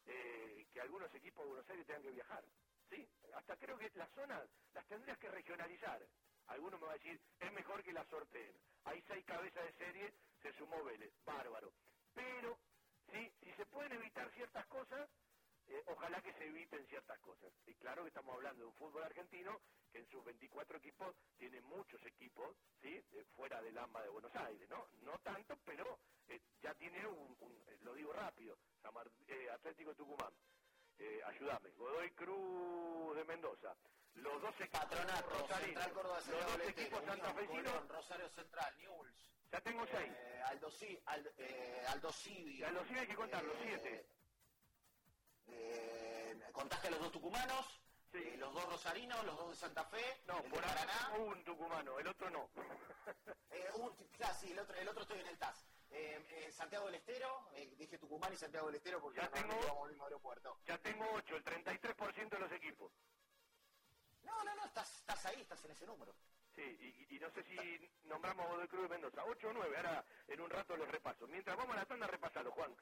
eh, que algunos equipos de Buenos Aires tengan que viajar. ¿sí? Hasta creo que las zonas las tendrías que regionalizar. Algunos me va a decir, es mejor que la sorteen. Hay seis cabezas de serie, se sumó Vélez, bárbaro. Pero, ¿sí? si se pueden evitar ciertas cosas, eh, ojalá que se eviten ciertas cosas. Y claro que estamos hablando de un fútbol argentino que en sus 24 equipos tiene muchos equipos, ¿sí? fuera del AMBA de Buenos Aires, ¿no? No tanto, pero eh, ya tiene un, eh, lo digo rápido, Atlético Tucumán, ayúdame, Godoy Cruz de Mendoza, los dos equipos Patronato, Central Córdoba, los dos equipos santafesinos, Rosario Central, Newell's. Ya tengo seis. Aldo, Aldo, Aldo Civi. Aldo hay que contar, los siete. Eh, contaste a los dos tucumanos, eh, los dos rosarinos, los dos de Santa Fe, no, por Paraná. un tucumano, el otro no. eh, sí, el otro, el otro estoy en el TAS. Eh, Santiago del Estero, dije Tucumán y Santiago del Estero porque ya tengo, vamos al mismo aeropuerto. Ya tengo 8, el 33% de los equipos. No, no, no, estás, estás ahí, estás en ese número. Sí, y, no sé si nombramos Godoy Cruz de Mendoza. 8 o 9, ahora en un rato los repaso. Mientras vamos a la tanda, repasalo, Juan.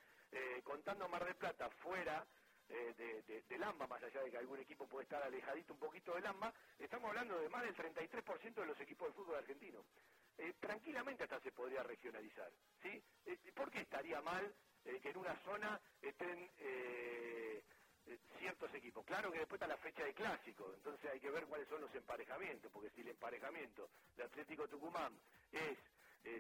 contando Mar de Plata fuera, eh, de, del AMBA, más allá de que algún equipo puede estar alejadito un poquito del AMBA, estamos hablando de más del 33% de los equipos de fútbol argentino. Eh, tranquilamente hasta se podría regionalizar, ¿sí? Eh, ¿Por qué estaría mal que en una zona estén ciertos equipos? Claro que después está la fecha de clásico, entonces hay que ver cuáles son los emparejamientos, porque si el emparejamiento de Atlético Tucumán es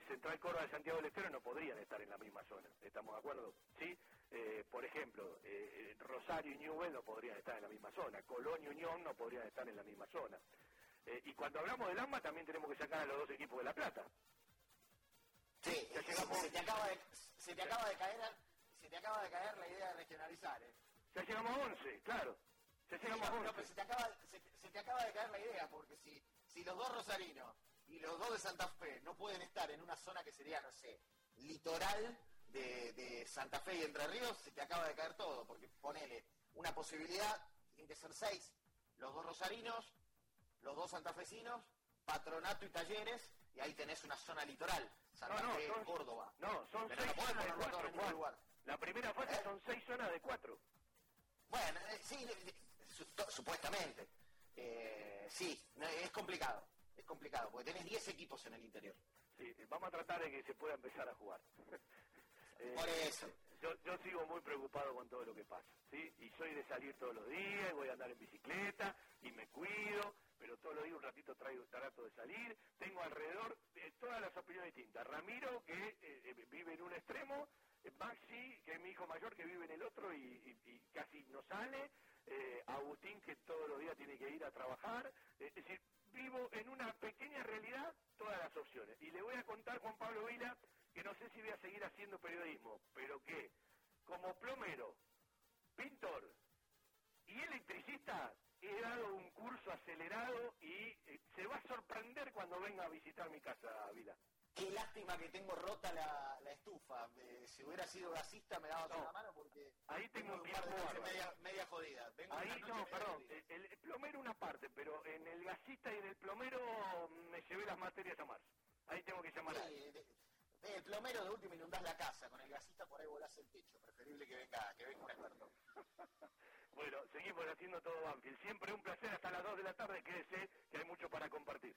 Central Córdoba de Santiago del Estero no podrían estar en la misma zona, ¿estamos de acuerdo? ¿Sí? Eh, por ejemplo, eh, Rosario y Newell no podrían estar en la misma zona, Colón y Unión no podrían estar en la misma zona. Eh, y cuando hablamos del AMBA también tenemos que sacar a los dos equipos de La Plata. Sí, se, te acaba de, se te acaba de caer se te acaba de caer la idea de regionalizar. ¿eh? Ya llegamos a 11, claro. Ya llegamos a 11. pero se te, acaba, se, te acaba de caer la idea, porque si, si los dos rosarinos y los dos de Santa Fe no pueden estar en una zona que sería, no sé, litoral, de, Santa Fe y Entre Ríos, se te acaba de caer todo, porque ponele una posibilidad, que ser seis, los dos rosarinos, los dos santafesinos, patronato y talleres, y ahí tenés una zona litoral, Santa Fe, Córdoba. No, son seis zonas de cuatro, La primera fase ¿Eh? son seis zonas de cuatro. Bueno, eh, sí, supuestamente. Eh, sí, es complicado, es complicado, porque tenés 10 equipos en el interior. Sí, vamos a tratar de que se pueda empezar a jugar. Por eso. Yo, yo sigo muy preocupado con todo lo que pasa, ¿sí? Y soy de salir todos los días, y voy a andar en bicicleta, y me cuido, pero todos los días un ratito traigo, trato de salir. Tengo alrededor de todas las opiniones distintas. Ramiro, que eh, eh, vive en un extremo, Maxi, que es mi hijo mayor, que vive en el otro y, casi no sale, Agustín, que todos los días tiene que ir a trabajar. es decir, vivo en una pequeña realidad todas las opciones. Y le voy a contar, Juan Pablo Vila, que no sé si voy a seguir haciendo periodismo, pero que como plomero, pintor y electricista he dado un curso acelerado y eh, se va a sorprender cuando venga a visitar mi casa, Vila. Qué lástima que tengo rota la, la estufa. Eh, si hubiera sido gasista me daba No. la mano porque Ahí tengo un de media, media jodida. Vengo Ahí no, perdón, el, el plomero una parte, pero en el gasista y en el plomero me llevé las materias a marzo. Ahí tengo que llamar a Sí, de- de- el plomero de último inundás la casa, con el gasista por ahí volás el techo. Preferible que venga, que venga un experto. Bueno, seguimos haciendo todo Banfield. Siempre un placer hasta las 2 de la tarde. Quédese, que hay mucho para compartir.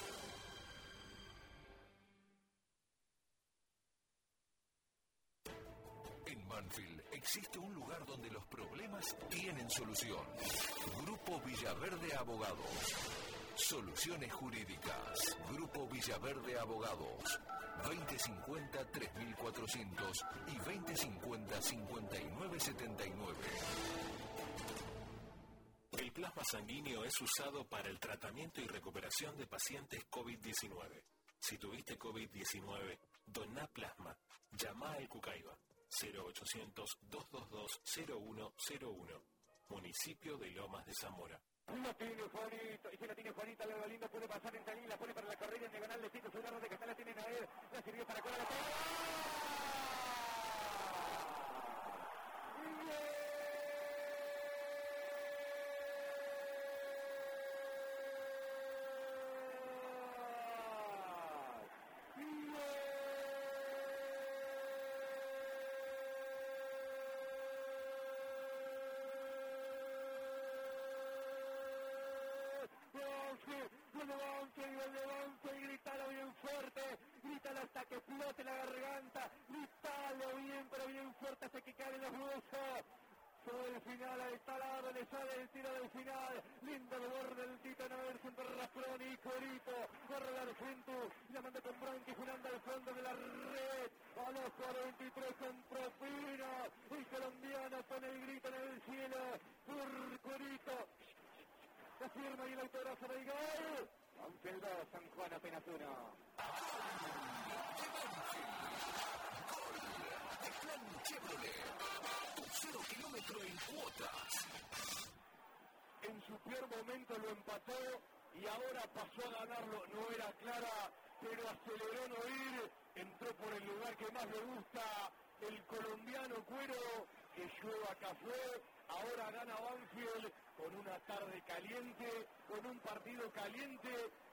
existe un lugar donde los problemas tienen solución. Grupo Villaverde Abogados. Soluciones jurídicas. Grupo Villaverde Abogados. 2050-3400 y 2050-5979. El plasma sanguíneo es usado para el tratamiento y recuperación de pacientes COVID-19. Si tuviste COVID-19, doná plasma. Llama al Cucaiba 0800-222-0101. Municipio de Lomas de Zamora. La tiene Juanito, y si la tiene Juanita, Leo Lindo puede pasar en Talín, la pone para la carrera en diagonal de Tito Solardo de Casal, la tienen a él, la sirvió para Cola, la Gol de gol de grítalo bien fuerte, grítalo hasta que flote la garganta, grítalo bien, pero bien fuerte hasta que caigan los huesos. Sobre el final, ahí está lado, le sale el tiro del final, lindo el borde del Tito, no ver siempre Rafroni y Corito, corre el Argento, la manda con Branqui, girando al fondo de la red, a los 43 con propina, el colombiano pone el grito en el cielo, por Corito, la firma y el autógrafo del gol. Banfield 2, San Juan apenas uno. Chevrolet. Kilómetro en cuotas. En su peor momento lo empató y ahora pasó a ganarlo. No era clara, pero aceleró no ir. Entró por el lugar que más le gusta. El colombiano Cuero, que llueva café. Ahora gana Banfield con una tarde caliente, con un partido caliente.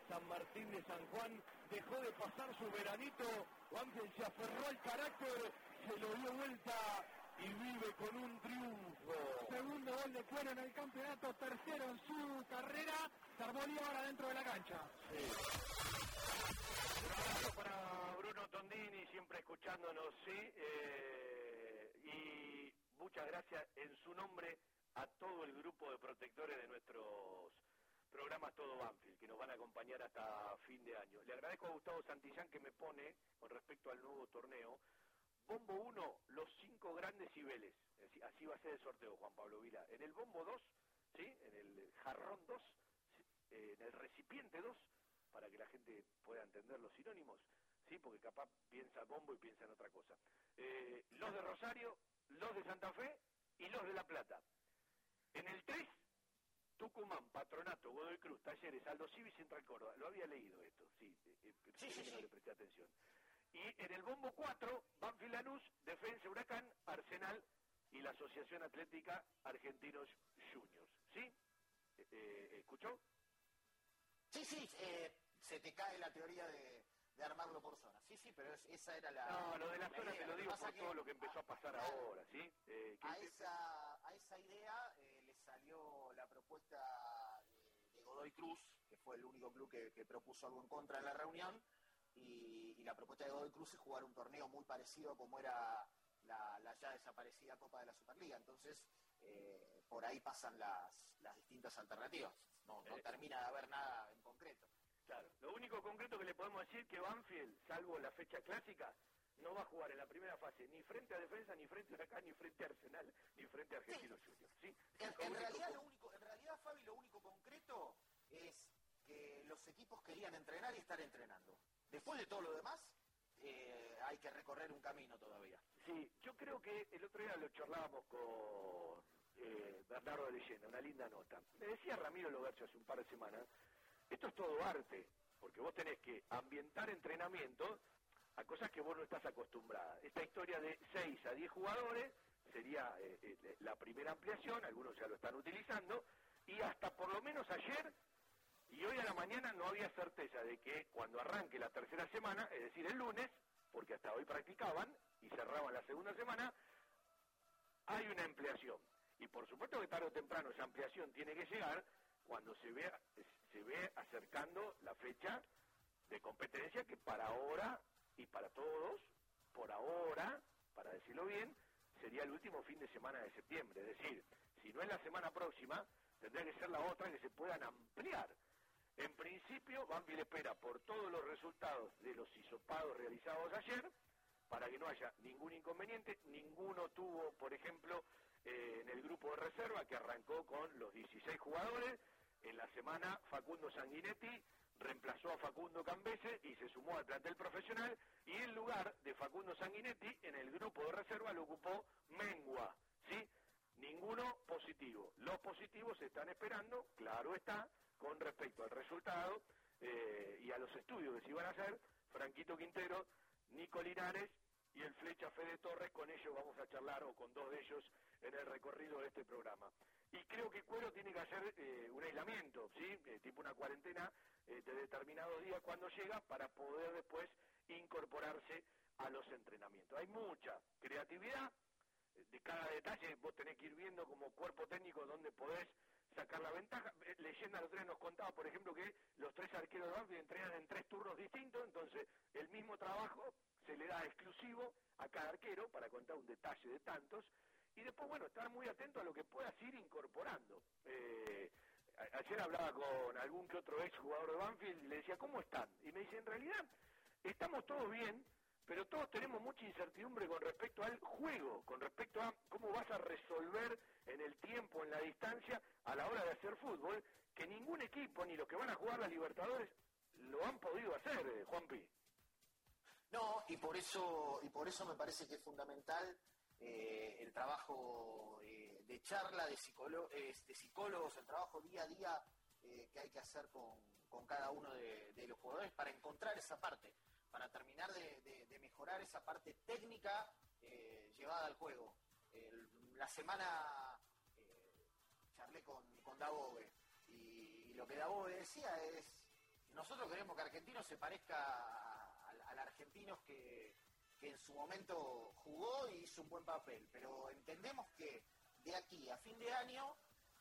San Martín de San Juan dejó de pasar su veranito. Banfield se aferró al carácter, se lo dio vuelta y vive con un triunfo. Segundo gol de Cuero en el campeonato, tercero en su carrera. Carboni ahora dentro de la cancha. Un abrazo para Bruno Tondini, siempre escuchándonos, sí. eh, y muchas gracias en su nombre a todo el grupo de protectores de nuestros programas Todo Banfield, que nos van a acompañar hasta fin de año. Le agradezco a Gustavo Santillán que me pone, con respecto al nuevo torneo, Bombo 1, los cinco grandes niveles. Así, así va a ser el sorteo, Juan Pablo Vila. En el bombo 2, ¿sí? en el jarrón 2, ¿sí? eh, en el recipiente 2, para que la gente pueda entender los sinónimos, ¿sí? porque capaz piensa bombo y piensa en otra cosa. Eh, los de Rosario, los de Santa Fe y los de La Plata. En el 3, Tucumán, Patronato, Godoy Cruz, Talleres, Aldo Civi, Central Córdoba. Lo había leído esto, sí, eh, eh, Sí, sí, no le presté atención. Y en el bombo 4, Banfield Lanús, Defensa Huracán, Arsenal y la Asociación Atlética Argentinos Juniors. ¿Sí? Eh, eh, ¿Escuchó? Sí, sí, eh, se te cae la teoría de, de armarlo por zona. Sí, sí, pero es- esa era la. No, lo de la zona idea. te lo digo por que todo lo que empezó a pasar ahora, ¿sí? Eh, A esa, a esa idea salió la propuesta de, de Godoy Cruz, que fue el único club que, propuso algo en contra en la reunión, y, la propuesta de Godoy Cruz es jugar un torneo muy parecido como era la, ya desaparecida Copa de la Superliga. Entonces, eh, por ahí pasan las, distintas alternativas. No, no termina de haber nada en concreto. Claro, lo único concreto que le podemos decir que Banfield, salvo la fecha clásica, no va a jugar en la primera fase ni frente a defensa, ni frente a acá, ni frente a Arsenal, ni frente a Argentinos Juniors. ¿sí? En, realidad, lo único, en realidad, Fabi, lo único concreto es que los equipos querían entrenar y estar entrenando. Después de todo lo demás, eh, hay que recorrer un camino todavía. Sí, yo creo que el otro día lo charlábamos con eh, Bernardo de Leyenda, una linda nota. Me decía Ramiro Lobercio hace un par de semanas, esto es todo arte, porque vos tenés que ambientar entrenamiento a cosas que vos no estás acostumbrada. Esta historia de 6 a 10 jugadores sería eh, eh, la primera ampliación, algunos ya lo están utilizando, y hasta por lo menos ayer y hoy a la mañana no había certeza de que cuando arranque la tercera semana, es decir, el lunes, porque hasta hoy practicaban y cerraban la segunda semana, hay una ampliación. Y por supuesto que tarde o temprano esa ampliación tiene que llegar cuando se ve, se ve acercando la fecha de competencia que para ahora y para todos, por ahora, para decirlo bien, sería el último fin de semana de septiembre. Es decir, si no es la semana próxima, tendría que ser la otra que se puedan ampliar. En principio, Banfield espera por todos los resultados de los hisopados realizados ayer, para que no haya ningún inconveniente. Ninguno tuvo, por ejemplo, eh, en el grupo de reserva, que arrancó con los 16 jugadores. En la semana, Facundo Sanguinetti reemplazó a Facundo Cambese y se sumó al plantel profesional y en lugar de Facundo Sanguinetti en el grupo de reserva lo ocupó Mengua, ¿sí? Ninguno positivo. Los positivos se están esperando, claro está, con respecto al resultado eh, y a los estudios que se iban a hacer, Franquito Quintero, Nico Linares y el Flecha Fede Torres, con ellos vamos a charlar, o con dos de ellos, en el recorrido de este programa. Y creo que Cuero tiene que hacer eh, un aislamiento, ¿sí? Eh, tipo una cuarentena de determinado día cuando llega para poder después incorporarse a los entrenamientos. Hay mucha creatividad, de cada detalle vos tenés que ir viendo como cuerpo técnico donde podés sacar la ventaja. Eh, Leyenda los tres nos contaba, por ejemplo, que los tres arqueros de Banfield entrenan en tres turnos distintos, entonces el mismo trabajo se le da exclusivo a cada arquero para contar un detalle de tantos. Y después, bueno, estar muy atento a lo que puedas ir incorporando. Eh, ayer hablaba con algún que otro ex jugador de Banfield y le decía, ¿cómo están? Y me dice, en realidad, estamos todos bien, pero todos tenemos mucha incertidumbre con respecto al juego, con respecto a cómo vas a resolver en el tiempo, en la distancia, a la hora de hacer fútbol, que ningún equipo, ni los que van a jugar las Libertadores, lo han podido hacer, eh, Juan Pi. No, y por eso, y por eso me parece que es fundamental eh, el trabajo de charla de, de, psicólogos, el trabajo día a día que hay que hacer con, cada uno de los jugadores para encontrar esa parte para terminar de, mejorar esa parte técnica eh, llevada al juego. la semana eh, charlé con, con y, lo que Davobe decía es, nosotros queremos que Argentinos se parezca al, argentino que, que en su momento jugó y hizo un buen papel, pero entendemos que de aquí a fin de año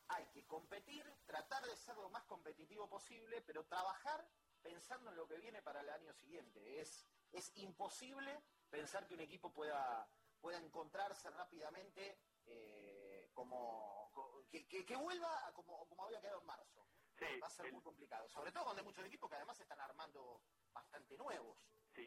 hay que competir, tratar de ser lo más competitivo posible, pero trabajar pensando en lo que viene para el año siguiente. Es, es imposible pensar que un equipo pueda, pueda encontrarse rápidamente eh, como, que, vuelva como, como había quedado en marzo. Va a ser muy complicado, sobre todo cuando hay muchos equipos que además están armando bastante nuevos.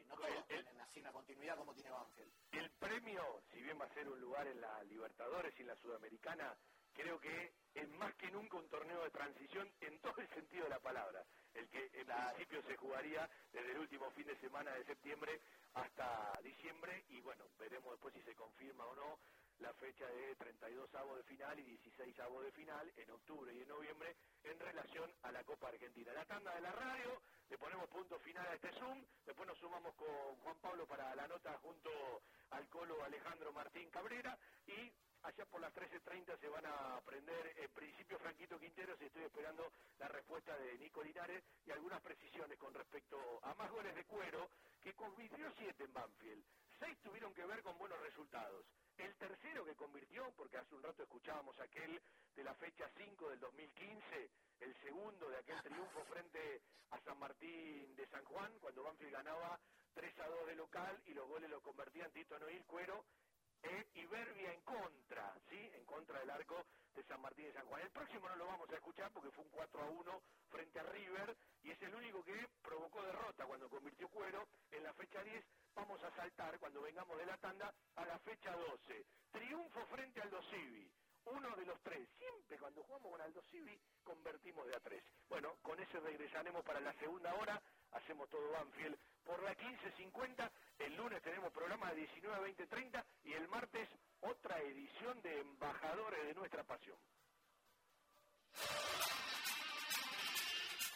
No todos tienen así una continuidad como tiene Banfield. El premio, si bien va a ser un lugar en la Libertadores y en la Sudamericana, creo que es más que nunca un torneo de transición en todo el sentido de la palabra el que en principio se jugaría desde el último fin de semana de septiembre hasta diciembre y bueno, veremos después si se confirma o no la fecha de 32 avos de final y 16 avos de final en octubre y en noviembre en relación a la Copa Argentina. La tanda de la radio, le ponemos punto final a este Zoom, después nos sumamos con Juan Pablo para la nota junto al colo Alejandro Martín Cabrera. Y allá por las 13.30 se van a aprender en principio Franquito Quinteros y estoy esperando la respuesta de Nico Linares y algunas precisiones con respecto a más goles de cuero que convirtió 7 en Banfield, seis tuvieron que ver con buenos resultados. El tercero que convirtió, porque hace un rato escuchábamos aquel de la fecha 5 del 2015, el segundo de aquel triunfo frente a San Martín de San Juan, cuando Banfield ganaba 3 a 2 de local y los goles los convertían Tito Noil Cuero e Iberbia en contra, ¿sí? En contra del arco de San Martín de San Juan. El próximo no lo vamos a escuchar porque fue un 4 a 1 frente a River y es el único que provocó derrota cuando convirtió Cuero en la fecha 10. Vamos a saltar cuando vengamos de la tanda a la fecha 12. Triunfo frente al Dosivi uno de los tres. Siempre cuando jugamos con Aldo Civi convertimos de a tres. Bueno, con eso regresaremos para la segunda hora. Hacemos todo Banfield por la 15.50. El lunes tenemos programa de 19 a 20.30 y el martes otra edición de Embajadores de Nuestra Pasión.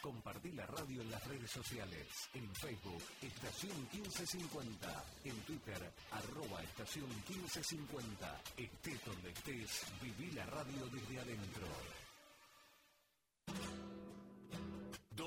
Compartí la radio en las redes sociales. En Facebook, Estación 1550. En Twitter, arroba Estación 1550. Estés donde estés, viví la radio desde adentro.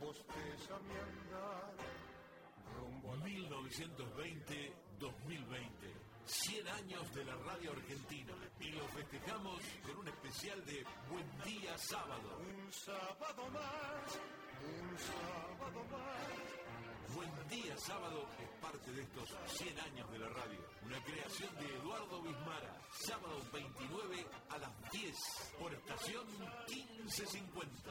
bosteza mi andar. Rumbo a la 1920-2020. 100 años de la radio argentina. Y lo festejamos con un especial de Buen Día Sábado. un sábado más, un sábado más. Buen Día Sábado es parte de estos 100 años de la radio. Una creación de Eduardo Bismara. Sábado 29 a las 10 por estación 1550.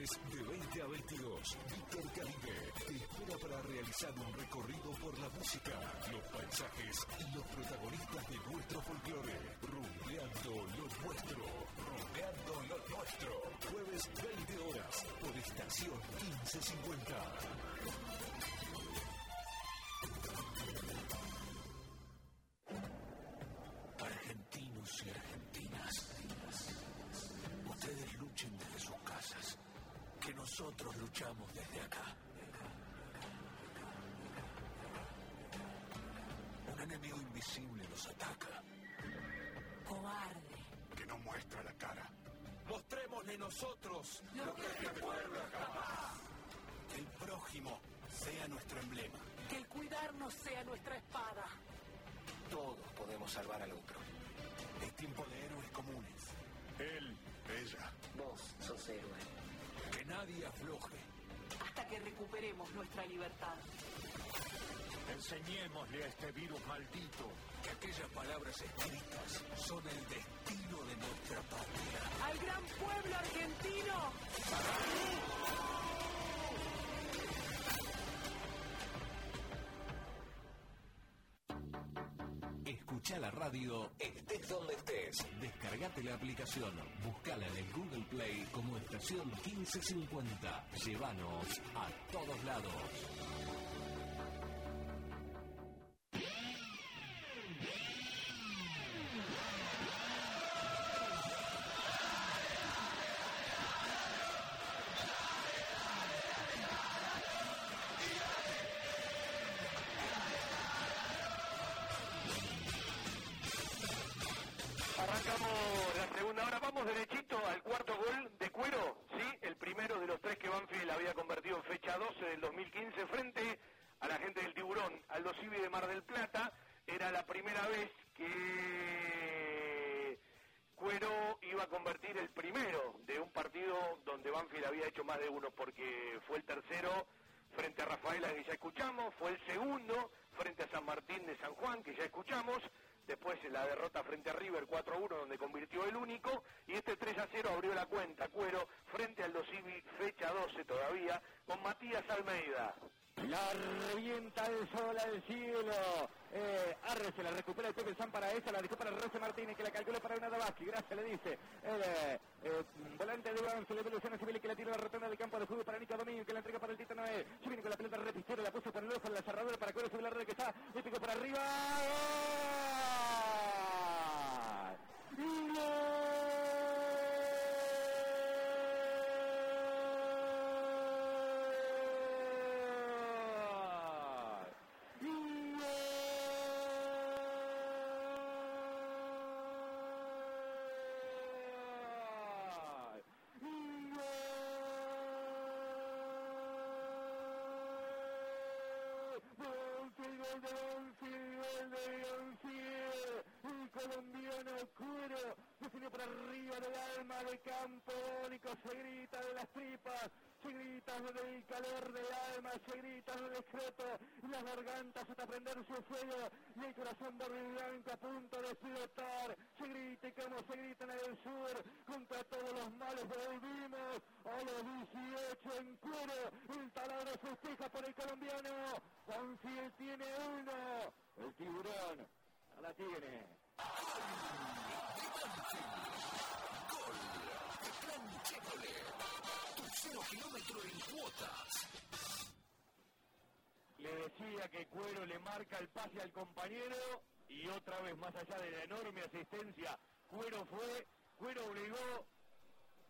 De 20 a 22, Víctor Caribe te espera para realizar un recorrido por la música, los paisajes y los protagonistas de nuestro folclore, rumbeando lo nuestro, rumbeando lo nuestro. Jueves 20 horas, por estación 1550. Nosotros lo que este pueblo es capaz. Que el prójimo sea nuestro emblema. Que el cuidarnos sea nuestra espada. Todos podemos salvar al otro. Es tiempo de héroes comunes. Él, ella. Vos sos héroe. Que nadie afloje. Hasta que recuperemos nuestra libertad. Enseñémosle a este virus maldito. Que aquellas palabras escritas son el destino de nuestra patria. ¡Al gran pueblo argentino! Escucha la radio Estés donde estés. Descargate la aplicación, buscala en el Google Play como estación 1550. Llévanos a todos lados. Del Plata, era la primera vez que Cuero iba a convertir el primero de un partido donde Banfield había hecho más de uno, porque fue el tercero frente a Rafaela que ya escuchamos, fue el segundo frente a San Martín de San Juan que ya escuchamos, después la derrota frente a River 4-1 donde convirtió el único y este 3-0 abrió la cuenta Cuero frente al Dosivi fecha 12 todavía con Matías Almeida. La revienta el sol al cielo. Eh, Arre se la recupera el Pepe San para esa, la dejó para Rose Martínez que la calculó para una Dabaski. Gracias, le dice. El eh, eh, volante de Banfield, de Luciano Civil que la tira la rotonda del campo de juego para Nico Domingo que la entrega para el Tito Noé. Con la pelota repistora, la puso para el ojo la cerradura para Cuero sobre la red que está. Le picó para arriba. El colombiano Curo definió por arriba del alma de campo único, se grita de las tripas, se grita del calor del alma, se grita del excreto, las gargantas hasta prender su fuego, y el corazón verde blanco a punto de explotar, se grita y como se grita en el sur, contra todos los males volvimos, a los 18 en Curo, el taladro festeja por el colombiano, Banfield tiene uno, el tiburón la tiene. Kilómetro en. Le decía que Cuero le marca el pase al compañero y otra vez más allá de la enorme asistencia, Cuero fue, Cuero obligó,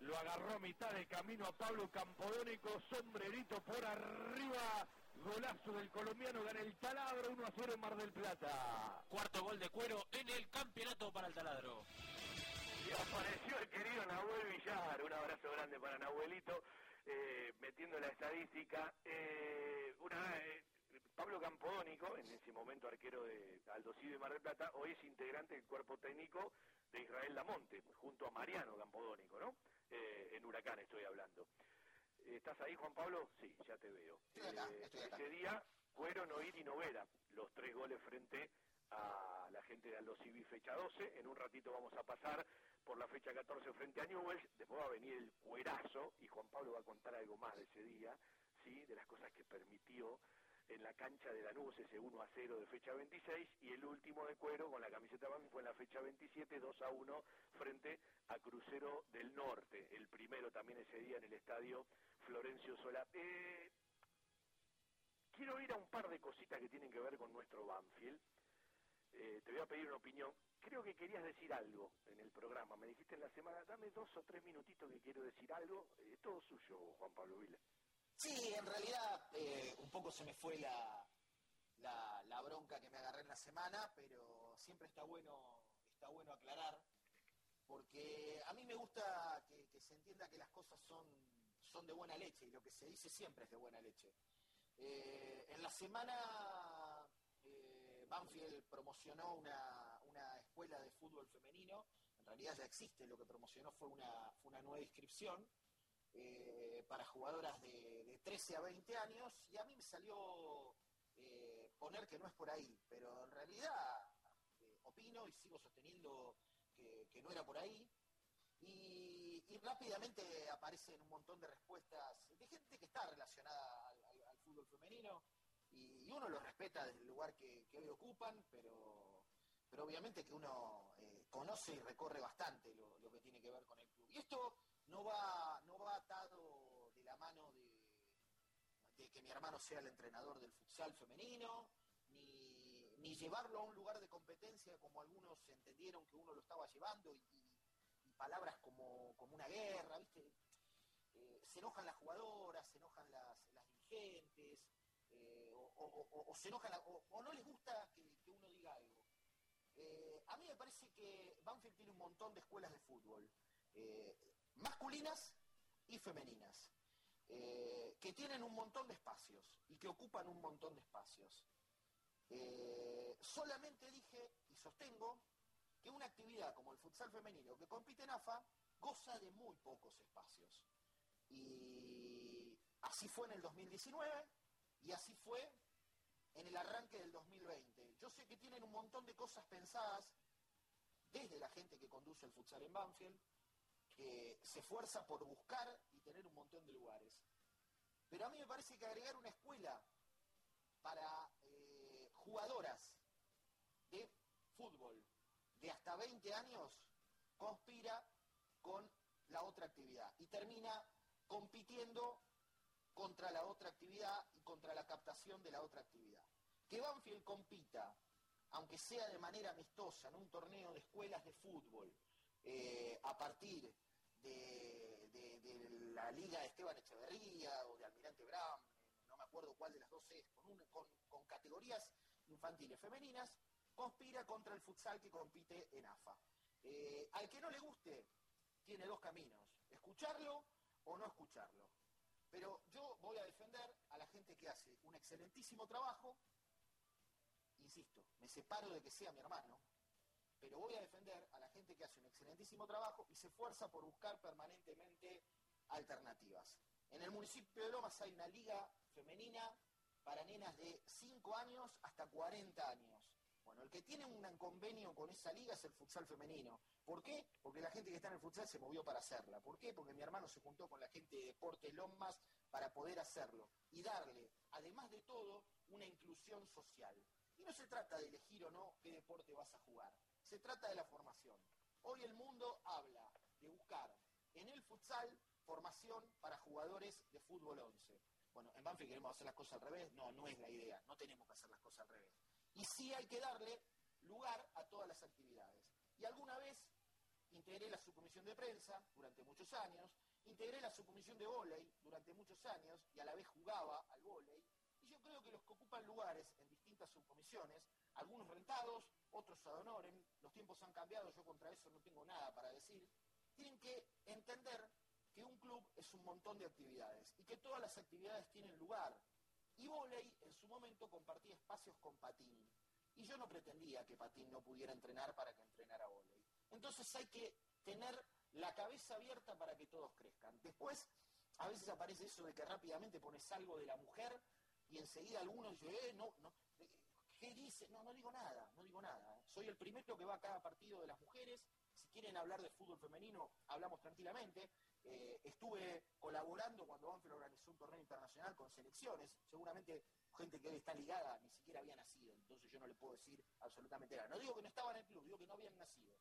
lo agarró a mitad de camino a Pablo Campodónico, sombrerito por arriba, golazo del colombiano, gana el taladro 1 a 0 en Mar del Plata. Cuarto gol de cuero en el campeonato para el taladro. Y apareció el querido Nahuel Villar, un abrazo grande para Nahuelito, eh, metiendo la estadística. Eh, una, eh, Pablo Campodónico, en ese momento arquero de Aldo Civi de Mar del Plata, hoy es integrante del cuerpo técnico de Israel Lamonte, junto a Mariano Campodónico, ¿no? Eh, en Huracán estoy hablando. ¿Estás ahí, Juan Pablo? Sí, ya te veo. Ese día, Cuero, Noir y Novera, los tres goles frente a la gente de Aldo Civi fecha 12. En un ratito vamos a pasar por la fecha 14 frente a Newells. Después va a venir el cuerazo y Juan Pablo va a contar algo más de ese día, ¿sí? de las cosas que permitió en la cancha de Lanús, ese 1 a 0 de fecha 26, y el último de cuero con la camiseta Banfi fue en la fecha 27, 2 a 1 frente a Crucero del Norte, el primero también ese día en el estadio Florencio Sola. Eh, quiero ir a un par de cositas que tienen que ver con nuestro Banfield. Eh, te voy a pedir una opinión. Creo que querías decir algo en el programa. Me dijiste en la semana, dame dos o tres minutitos que quiero decir algo. Todo suyo, Juan Pablo Vila. Sí, en realidad eh, un poco se me fue la, la, bronca que me agarré en la semana, pero siempre está bueno, está bueno aclarar, porque a mí me gusta que, se entienda que las cosas son, son de buena leche y lo que se dice siempre es de buena leche. Eh, en la semana Banfield promocionó una, una, escuela de fútbol femenino, en realidad ya existe, lo que promocionó fue una, fue una nueva inscripción eh, para jugadoras de, 13 a 20 años. Y a mí me salió eh, poner que no es por ahí, pero en realidad eh, opino y sigo sosteniendo que, no era por ahí. Y, rápidamente aparecen un montón de respuestas de gente que está relacionada al, fútbol femenino y, uno lo respeta desde el lugar que, hoy ocupan, pero, pero obviamente que uno conoce y recorre bastante lo, lo que tiene que ver con el club. Y esto no va, no va atado de la mano de, que mi hermano sea el entrenador del futsal femenino, ni, llevarlo a un lugar de competencia como algunos entendieron que uno lo estaba llevando y, palabras como, una guerra, ¿viste? Eh, se enojan las jugadoras, se enojan las, dirigentes, eh, o, se o, no les gusta que, uno diga algo. Eh, a mí me parece que Banfield tiene un montón de escuelas de fútbol masculinas y femeninas, eh, que tienen un montón de espacios y que ocupan un montón de espacios. Eh, solamente dije y sostengo que una actividad como el futsal femenino que compite en AFA goza de muy pocos espacios. Y así fue en el 2019 y así fue en el arranque del 2020. Yo sé que tienen un montón de cosas pensadas desde la gente que conduce el futsal en Banfield, que se esfuerza por buscar y tener un montón de lugares. Pero a mí me parece que agregar una escuela para eh, jugadoras de fútbol de hasta 20 años conspira con la otra actividad y termina compitiendo contra la otra actividad y contra la captación de la otra actividad. Que Banfield compita, aunque sea de manera amistosa, en un torneo de escuelas de fútbol, eh, a partir de, la liga de Esteban Echeverría o de Almirante Brown, no me acuerdo cuál de las dos es, con, categorías infantiles femeninas, conspira contra el futsal que compite en AFA. Eh, al que no le guste, tiene dos caminos, escucharlo o no escucharlo. Pero yo voy a defender a la gente que hace un excelentísimo trabajo, insisto, me separo de que sea mi hermano, pero voy a defender a la gente que hace un excelentísimo trabajo y se esfuerza por buscar permanentemente alternativas. En el municipio de Lomas hay una liga femenina para nenas de 5 años hasta 40 años. Bueno, el que tiene un convenio con esa liga es el futsal femenino. ¿Por qué? Porque la gente que está en el futsal se movió para hacerla. ¿Por qué? Porque mi hermano se juntó con la gente de Deportes Lomas para poder hacerlo y darle, además de todo, una inclusión social. Y no se trata de elegir o no qué deporte vas a jugar. Se trata de la formación. Hoy el mundo habla de buscar en el futsal formación para jugadores de fútbol 11. Bueno, en Banfield queremos hacer las cosas al revés. No, no es la idea. No tenemos que hacer las cosas al revés. Y sí hay que darle lugar a todas las actividades. Y alguna vez integré la subcomisión de prensa durante muchos años, integré la subcomisión de vóley durante muchos años y a la vez jugaba al vóley. Y yo creo que los que ocupan lugares en distintas subcomisiones algunos rentados, otros ad honorem, los tiempos han cambiado, yo contra eso no tengo nada para decir, tienen que entender que un club es un montón de actividades y que todas las actividades tienen lugar. Y Voley en su momento compartía espacios con Patín. Y yo no pretendía que Patín no pudiera entrenar para que entrenara Voley. Entonces hay que tener la cabeza abierta para que todos crezcan. Después, a veces aparece eso de que rápidamente pones algo de la mujer y enseguida algunos dicen, eh, no, no, ¿qué dice? No, no digo nada, no digo nada. Soy el primero que va a cada partido de las mujeres. Quieren hablar de fútbol femenino, hablamos tranquilamente. Eh, estuve colaborando cuando Banfield organizó un torneo internacional con selecciones. Seguramente gente que hoy está ligada ni siquiera había nacido, entonces yo no le puedo decir absolutamente nada. No digo que no estaban en el club, digo que no habían nacido.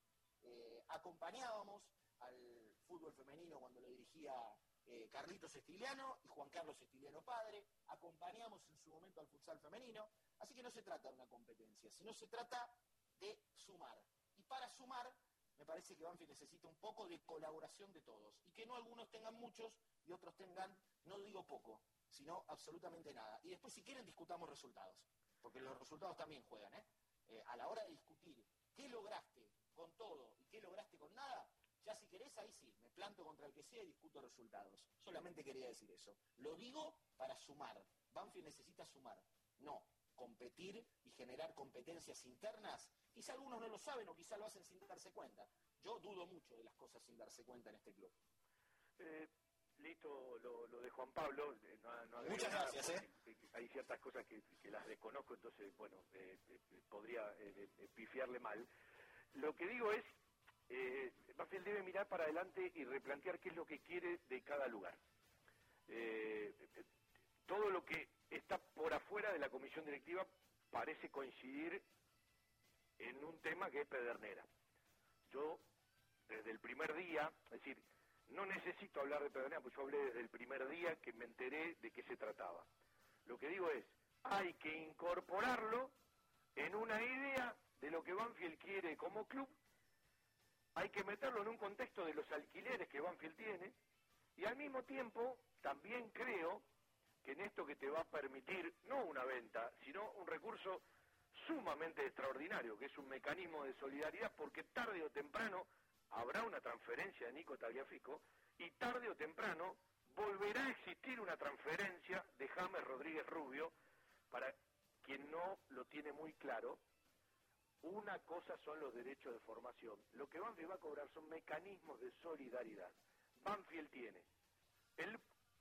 Eh, acompañábamos al fútbol femenino cuando lo dirigía eh, Carlitos Estiliano y Juan Carlos Estiliano padre, acompañamos en su momento al futsal femenino, así que no se trata de una competencia, sino se trata de sumar. Y para sumar, me parece que Banfield necesita un poco de colaboración de todos, y que no algunos tengan muchos y otros tengan, no digo poco, sino absolutamente nada. Y después si quieren discutamos resultados, porque los resultados también juegan, ¿eh? Eh, a la hora de discutir qué lograste con todo y qué lograste con nada, ya si querés, ahí sí, me planto contra el que sea y discuto resultados. Solamente quería decir eso. Lo digo para sumar. Banfield necesita sumar, no competir y generar competencias internas. Quizá algunos no lo saben o quizá lo hacen sin darse cuenta. Yo dudo mucho de las cosas sin darse cuenta en este club. Eh, listo lo, de Juan Pablo. Eh, Muchas gracias. ¿eh? Hay ciertas cosas que, las desconozco, entonces, bueno, podría pifiarle mal. Lo que digo es, eh, Banfield debe mirar para adelante y replantear qué es lo que quiere de cada lugar. Todo lo que está por afuera de la comisión directiva parece coincidir en un tema que es Pedernera. Yo, desde el primer día, es decir, no necesito hablar de Pedernera, pues yo hablé desde el primer día que me enteré de qué se trataba. Lo que digo es, hay que incorporarlo en una idea de lo que Banfield quiere como club hay que meterlo en un contexto de los alquileres que Banfield tiene y al mismo tiempo también creo en esto que te va a permitir no una venta, sino un recurso sumamente extraordinario, que es un mecanismo de solidaridad, porque tarde o temprano habrá una transferencia de Nico Tagliafico y tarde o temprano volverá a existir una transferencia de James Rodríguez Rubio, para quien no lo tiene muy claro, una cosa son los derechos de formación. Lo que Banfield va a cobrar son mecanismos de solidaridad. Banfield tiene el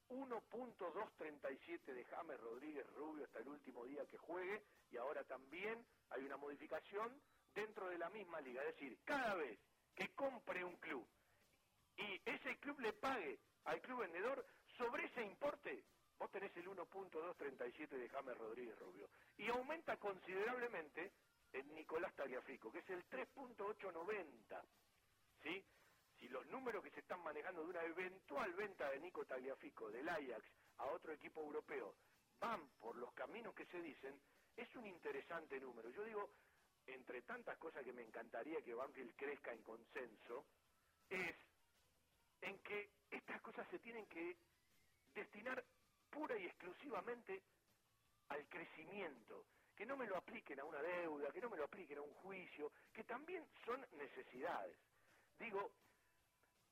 1.237 de James Rodríguez Rubio hasta el último día que juegue y ahora también hay una modificación dentro de la misma liga. Es decir, cada vez que compre un club y ese club le pague al club vendedor sobre ese importe, vos tenés el 1.237 de James Rodríguez Rubio. Y aumenta considerablemente en Nicolás Tagliafico, que es el 3.890. ¿Sí? Si los números que se están manejando de una eventual venta de Nico Tagliafico del Ajax a otro equipo europeo van por los caminos que se dicen, es un interesante número. Yo digo, entre tantas cosas que me encantaría que Banfield crezca en consenso, es en que estas cosas se tienen que destinar pura y exclusivamente al crecimiento que no me lo apliquen a una deuda, que no me lo apliquen a un juicio, que también son necesidades. Digo,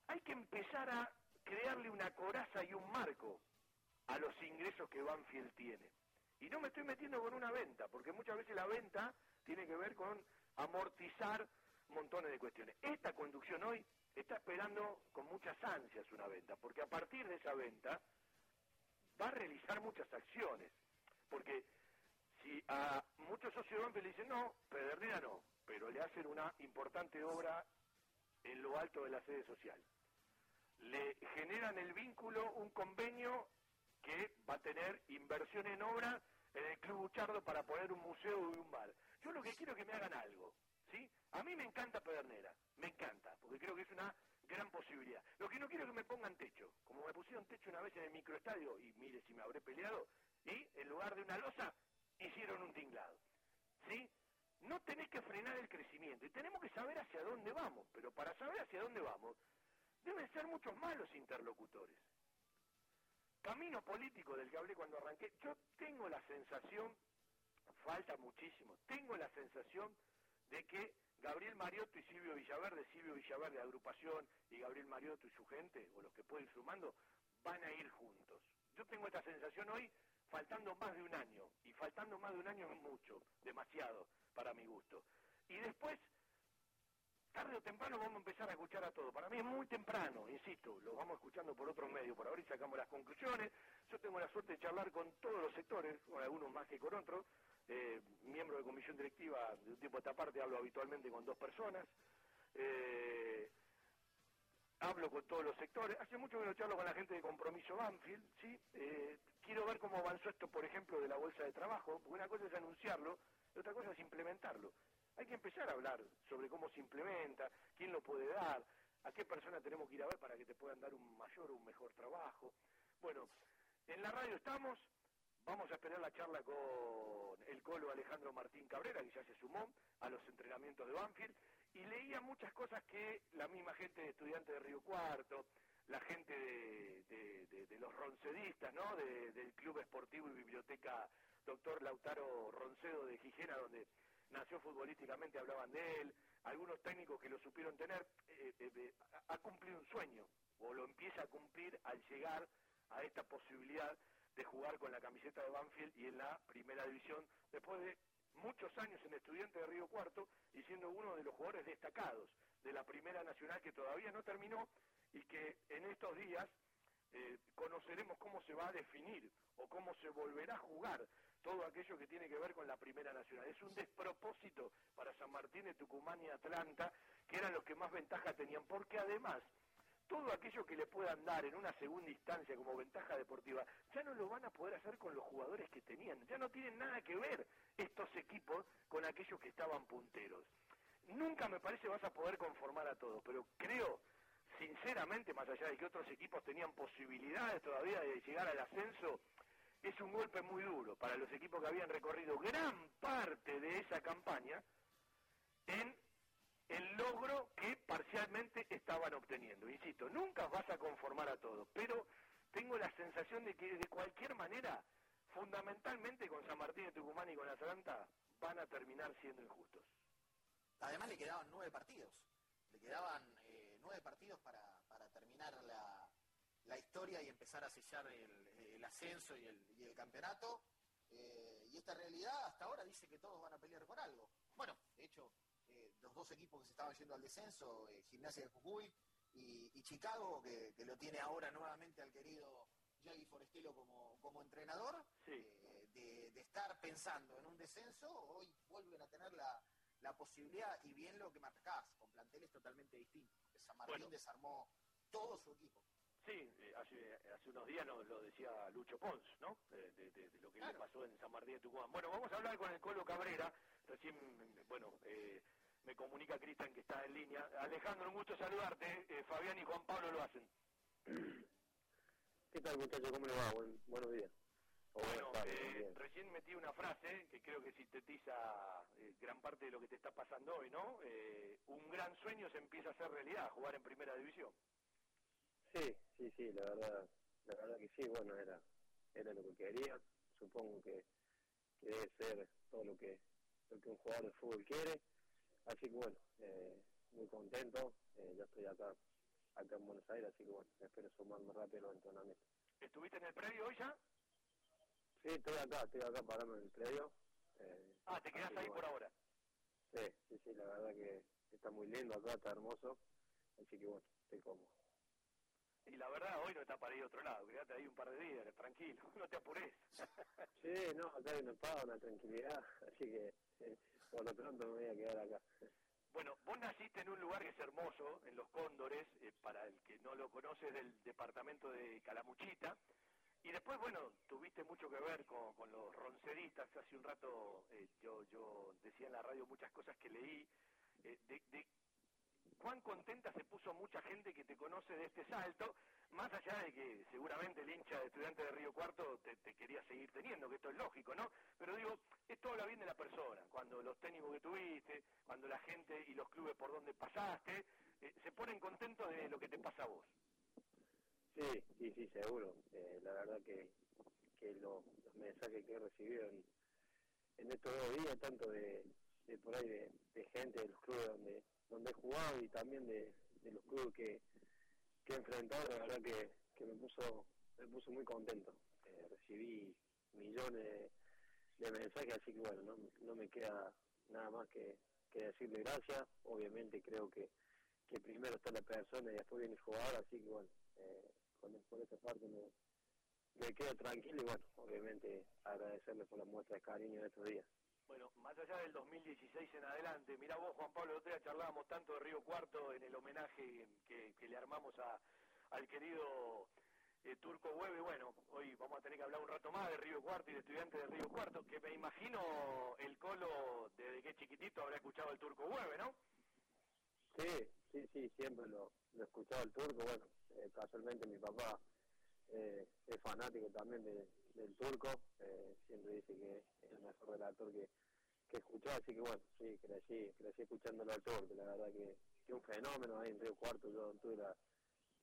hay que empezar a crearle una coraza y un marco a los ingresos que Banfield tiene. Y no me estoy metiendo con una venta, porque muchas veces la venta tiene que ver con amortizar montones de cuestiones. Esta conducción hoy está esperando con muchas ansias una venta, porque a partir de esa venta va a realizar muchas acciones, porque si a muchos socios de le dicen no, Pedernera no, pero le hacen una importante obra en lo alto de la sede social. Le generan el vínculo, un convenio que va a tener inversión en obra en el Club Buchardo para poner un museo y un bar. Yo lo que quiero es que me hagan algo, ¿sí? A mí me encanta Pedernera, me encanta, porque creo que es una gran posibilidad. Lo que no quiero es que me pongan techo, como me pusieron techo una vez en el microestadio, y mire si me habré peleado, y en lugar de una losa, hicieron un tinglado. ¿Sí? No tenés que frenar el crecimiento y tenemos que saber hacia dónde vamos, pero para saber hacia dónde vamos deben ser muchos más los interlocutores. Camino político del que hablé cuando arranqué, yo tengo la sensación, falta muchísimo, tengo la sensación de que Gabriel Mariotto y Silvio Villaverde, Silvio Villaverde de agrupación y Gabriel Mariotto y su gente, o los que pueden ir sumando, van a ir juntos. Yo tengo esta sensación hoy faltando más de un año, y faltando más de un año es mucho, demasiado para mi gusto. Y después, tarde o temprano vamos a empezar a escuchar a todos. Para mí es muy temprano, insisto, lo vamos escuchando por otros medios, por ahora y sacamos las conclusiones. Yo tengo la suerte de charlar con todos los sectores, con algunos más que con otros. Eh, miembro de comisión directiva, de un tiempo a esta parte hablo habitualmente con dos personas. Eh, hablo con todos los sectores. Hace mucho que no charlo con la gente de Compromiso Banfield, ¿sí? Eh, quiero ver cómo avanzó esto, por ejemplo, de la bolsa de trabajo, porque una cosa es anunciarlo, y otra cosa es implementarlo. Hay que empezar a hablar sobre cómo se implementa, quién lo puede dar, a qué persona tenemos que ir a ver para que te puedan dar un mayor o un mejor trabajo. Bueno, en la radio estamos, vamos a esperar la charla con el colo Alejandro Martín Cabrera, que ya se sumó a los entrenamientos de Banfield, y leía muchas cosas que la misma gente de estudiantes de Río Cuarto, la gente de, los roncedistas, ¿no? del Club Esportivo y Biblioteca Doctor Lautaro Roncedo de Gijena, donde nació futbolísticamente, hablaban de él, algunos técnicos que lo supieron tener, eh, eh, ha cumplido un sueño, o lo empieza a cumplir al llegar a esta posibilidad de jugar con la camiseta de Banfield y en la primera división, después de muchos años en Estudiante de Río Cuarto y siendo uno de los jugadores destacados de la Primera Nacional que todavía no terminó y que en estos días eh, conoceremos cómo se va a definir o cómo se volverá a jugar todo aquello que tiene que ver con la Primera Nacional. Es un despropósito para San Martín de Tucumán y Atlanta, que eran los que más ventaja tenían, porque además todo aquello que le puedan dar en una segunda instancia como ventaja deportiva, ya no lo van a poder hacer con los jugadores que tenían. Ya no tienen nada que ver estos equipos con aquellos que estaban punteros. Nunca me parece vas a poder conformar a todos, pero creo, sinceramente, más allá de que otros equipos tenían posibilidades todavía de llegar al ascenso, es un golpe muy duro para los equipos que habían recorrido gran parte de esa campaña en el logro que parcialmente estaban obteniendo. Insisto, nunca vas a conformar a todos, pero tengo la sensación de que de cualquier manera, fundamentalmente con San Martín de Tucumán y con Atlanta, van a terminar siendo injustos. Además le quedaban nueve partidos, le quedaban eh, nueve partidos para, terminar la, historia y empezar a sellar el, ascenso y el, campeonato. Eh, y esta realidad hasta ahora dice que todos van a pelear por algo. Bueno, de hecho, eh, los dos equipos que se estaban yendo al descenso, eh, Gimnasia de Jujuy y, Chicago, que, lo tiene ahora nuevamente al querido Yagi Forestelo como, como entrenador, de, estar pensando en un descenso, hoy vuelven a tener la, posibilidad, y bien lo que marcás, con planteles totalmente distintos, San Martín desarmó todo su equipo. Sí, hace, hace, unos días nos lo decía Lucho Pons, ¿no? De, lo que le pasó en San Martín de Tucumán. Bueno, vamos a hablar con el Colo Cabrera. Recién, bueno, eh, me comunica Cristian que está en línea. Alejandro, un gusto saludarte. Eh, Fabián y Juan Pablo lo hacen. ¿Qué tal, muchachos? ¿Cómo le va? buenos días. bueno, eh, recién metí una frase que creo que sintetiza eh, gran parte de lo que te está pasando hoy, ¿no? un gran sueño se empieza a hacer realidad, jugar en primera división. Sí, sí, sí, la verdad, la verdad que sí, bueno, era, era lo que quería. Supongo que, que debe ser todo lo que, lo que un jugador de fútbol quiere Así que bueno, eh, muy contento, eh, ya estoy acá acá en Buenos Aires, así que bueno, espero sumarme rápido los entrenamientos. ¿Estuviste en el predio hoy ya? Sí, estoy acá, estoy acá parando en el predio. Eh, ah, ¿te quedas ahí por ahora? Sí, sí, sí, la verdad que está muy lindo acá, está hermoso, así que bueno, estoy cómodo. Y la verdad, hoy no está para ir a otro lado, quédate ahí un par de días, tranquilo, no te apures. sí, no, acá hay una paz, una tranquilidad, así que por lo pronto me voy a quedar acá. Bueno, vos naciste en un lugar que es hermoso, en Los Cóndores, eh, para el que no lo conoce, del departamento de Calamuchita. Y después, bueno, tuviste mucho que ver con, los roncedistas. Hace un rato eh, yo, yo decía en la radio muchas cosas que leí eh, de, de cuán contenta se puso mucha gente que te conoce de este salto, más allá de que seguramente el hincha de estudiante de Río Cuarto te, quería seguir teniendo, que esto es lógico, ¿no? Pero digo, esto habla bien de la persona, cuando los técnicos que tuviste, cuando la gente y los clubes por donde pasaste, eh, se ponen contentos de lo que te pasa a vos. Sí, sí, sí, seguro. Eh, la verdad que, los mensajes que he recibido en, estos dos días, tanto de, por ahí de, de gente de los clubes donde donde he jugado y también de, los clubes que, que he enfrentado, la verdad que, que me puso me puso muy contento. Eh, recibí millones de, mensajes, así que bueno, no, no me queda nada más que, que decirle gracias. Obviamente creo que, que primero está la persona y después viene el jugador, así que bueno, eh, con, por esa parte me, me quedo tranquilo y bueno, obviamente agradecerle por la muestra de cariño de estos días. Bueno, más allá del 2016 en adelante, mira vos Juan Pablo, otro día charlábamos tanto de Río Cuarto en el homenaje que, que le armamos a, al querido eh, Turco Hueve, bueno, hoy vamos a tener que hablar un rato más de Río Cuarto y de estudiantes de Río Cuarto, que me imagino el Colo desde que chiquitito habrá escuchado el Turco Hueve, ¿no? Sí, sí, sí, siempre lo, lo he escuchado el Turco, bueno, eh, casualmente mi papá eh, es fanático también de, del Turco, eh, siempre dice que es el mejor relator que, que escuchó, así que bueno, sí, crecí, crecí escuchándolo al Turco, la verdad que, que un fenómeno ahí en Río Cuarto, yo tuve la,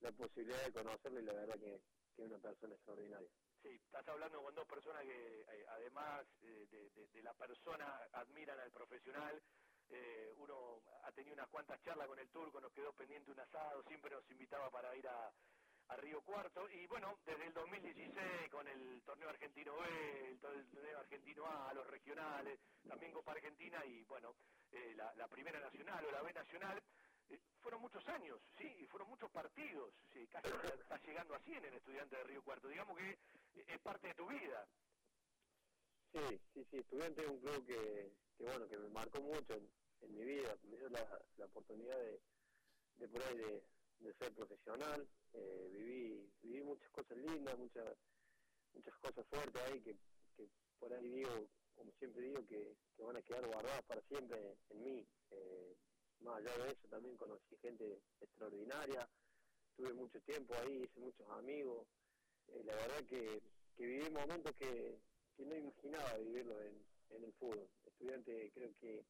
la posibilidad de conocerlo y la verdad que, es una persona extraordinaria. Sí, estás hablando con dos personas que eh, además eh, de, de, de, la persona admiran al profesional. Eh, uno ha tenido unas cuantas charlas con el turco, nos quedó pendiente un asado, siempre nos invitaba para ir a, Río Cuarto. Y bueno, desde el 2016 con el torneo argentino B, el, torneo argentino A, los regionales, también Copa Argentina y bueno, eh, la, primera nacional o la B nacional, eh, fueron muchos años, sí, y fueron muchos partidos, sí, casi está llegando a 100 en Estudiante de Río Cuarto, digamos que es parte de tu vida. Sí, sí, sí, Estudiante es un club que, bueno, que me marcó mucho en, en mi vida, me dio la, la oportunidad de, de por ahí de, de ser profesional, eh, viví viví muchas cosas lindas, muchas muchas cosas fuertes ahí que, que por ahí digo, como siempre digo, que, que van a quedar guardadas para siempre en mí. Eh, más allá de eso también conocí gente extraordinaria, tuve mucho tiempo ahí, hice muchos amigos, eh, la verdad que, que viví momentos que, que no imaginaba vivirlo en, en el fútbol. Estudiante creo que,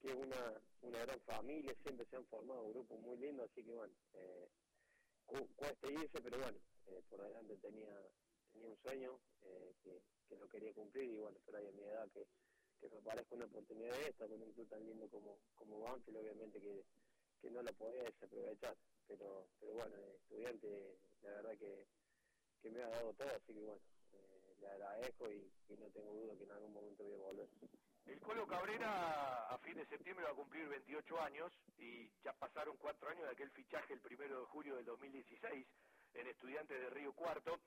que es una, una gran familia, siempre se han formado grupos muy lindos, así que bueno, eh, cu cuesta irse, pero bueno, eh, por adelante tenía tenía un sueño eh, que, que lo quería cumplir y bueno, pero ahí a mi edad que que me parezca una oportunidad de esta con un club tan lindo como, como Banfield, obviamente que, que no la podía desaprovechar. Pero, pero bueno, estudiante, la verdad que, que me ha dado todo, así que bueno, eh, le agradezco y, y no tengo duda que en algún momento voy a volver. El Colo Cabrera a fin de septiembre va a cumplir 28 años y ya pasaron cuatro años de aquel fichaje el primero de julio del 2016 en Estudiantes de Río Cuarto.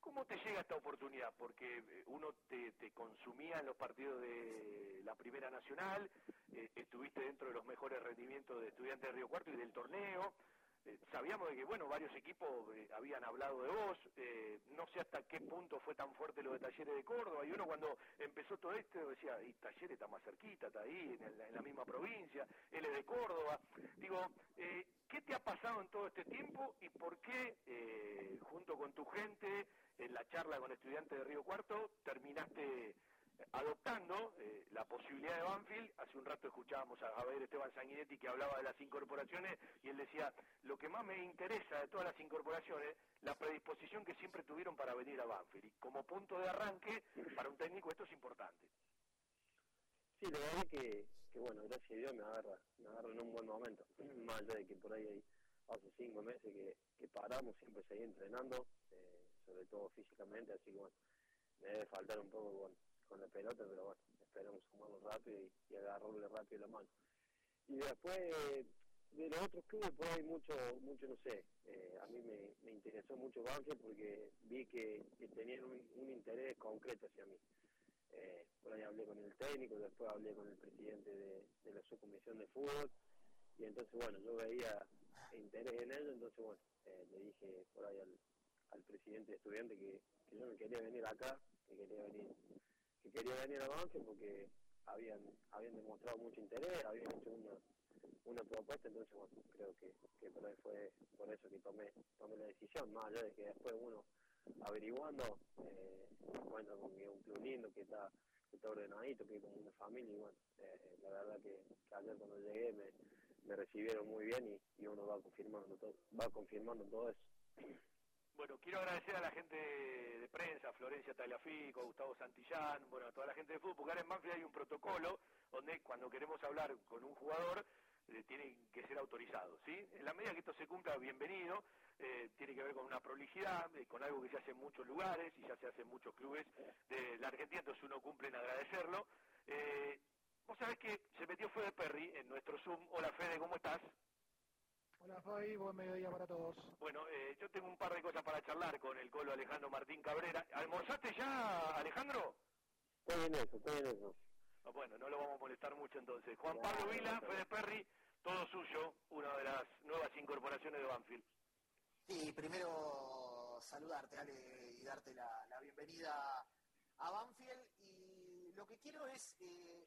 ¿Cómo te llega esta oportunidad? Porque eh, uno te, consumía en los partidos de la Primera Nacional, eh, estuviste dentro de los mejores rendimientos de Estudiantes de Río Cuarto y del torneo. Eh, sabíamos de que, bueno, varios equipos eh, habían hablado de vos. Eh, no sé hasta qué punto fue tan fuerte lo de Talleres de Córdoba. Y uno cuando empezó todo esto decía, y Talleres está más cerquita, está ahí, en, el, en la misma provincia, él es de Córdoba. Digo, ¿qué te ha pasado en todo este tiempo y por qué, junto con tu gente, en la charla con estudiantes de Río Cuarto, terminaste adoptando eh, la posibilidad de Banfield. Hace un rato escuchábamos a Javier Esteban Sanguinetti que hablaba de las incorporaciones y él decía, lo que más me interesa de todas las incorporaciones, la predisposición que siempre tuvieron para venir a Banfield. Y como punto de arranque, para un técnico esto es importante. Sí, la verdad que, que bueno, gracias a Dios me agarra, me agarra en un buen momento. Más allá de que por ahí hay, hace cinco meses que, que paramos, siempre seguí entrenando, eh, sobre todo físicamente, así que bueno, me debe faltar un poco bueno, con la pelota, pero bueno, esperamos sumarlo rápido y, y rápido la mano. Y después de los otros clubes, por ahí mucho, mucho no sé, eh, a mí me, interesó mucho Banfield porque vi que, tenían un, interés concreto hacia mí. Eh, por ahí hablé con el técnico, después hablé con el presidente de, la subcomisión de fútbol y entonces bueno, yo veía interés en ello, entonces bueno, eh, le dije por ahí al, al presidente de estudiante que, que yo me quería venir acá, que quería venir que quería venir a Banfield porque habían habían demostrado mucho interés, habían hecho una una propuesta, entonces bueno, creo que, que por ahí fue por eso que tomé tomé la decisión, más allá de que después uno averiguando eh, con que un club lindo, que está, que está ordenadito, que es como una familia y bueno, eh, la verdad que, que, ayer cuando llegué me, me recibieron muy bien y, y uno va confirmando va confirmando todo eso. Bueno, quiero agradecer a la gente de prensa, Florencia Talafico, Gustavo Santillán, bueno, a toda la gente de fútbol, porque ahora en Banfield hay un protocolo donde cuando queremos hablar con un jugador eh, tiene que ser autorizado, ¿sí? En la medida que esto se cumpla, bienvenido, eh, tiene que ver con una prolijidad, eh, con algo que se hace en muchos lugares y ya se hace en muchos clubes de la Argentina, entonces uno cumple en agradecerlo. Vos sabés que se metió Fede Perry en nuestro Zoom. Hola Fede, ¿cómo estás? Hola Fabi, buen mediodía para todos. Bueno, eh, yo tengo un par de cosas para charlar con el colo Alejandro Martín Cabrera. ¿Almorzaste ya, Alejandro? Estoy en eso, estoy en eso. Ah, bueno, no lo vamos a molestar mucho entonces. Juan Pablo Vila, Fede Perry, todo suyo, una de las nuevas incorporaciones de Banfield. Sí, primero saludarte, Ale, y darte la, la bienvenida a Banfield. Y lo que quiero es eh,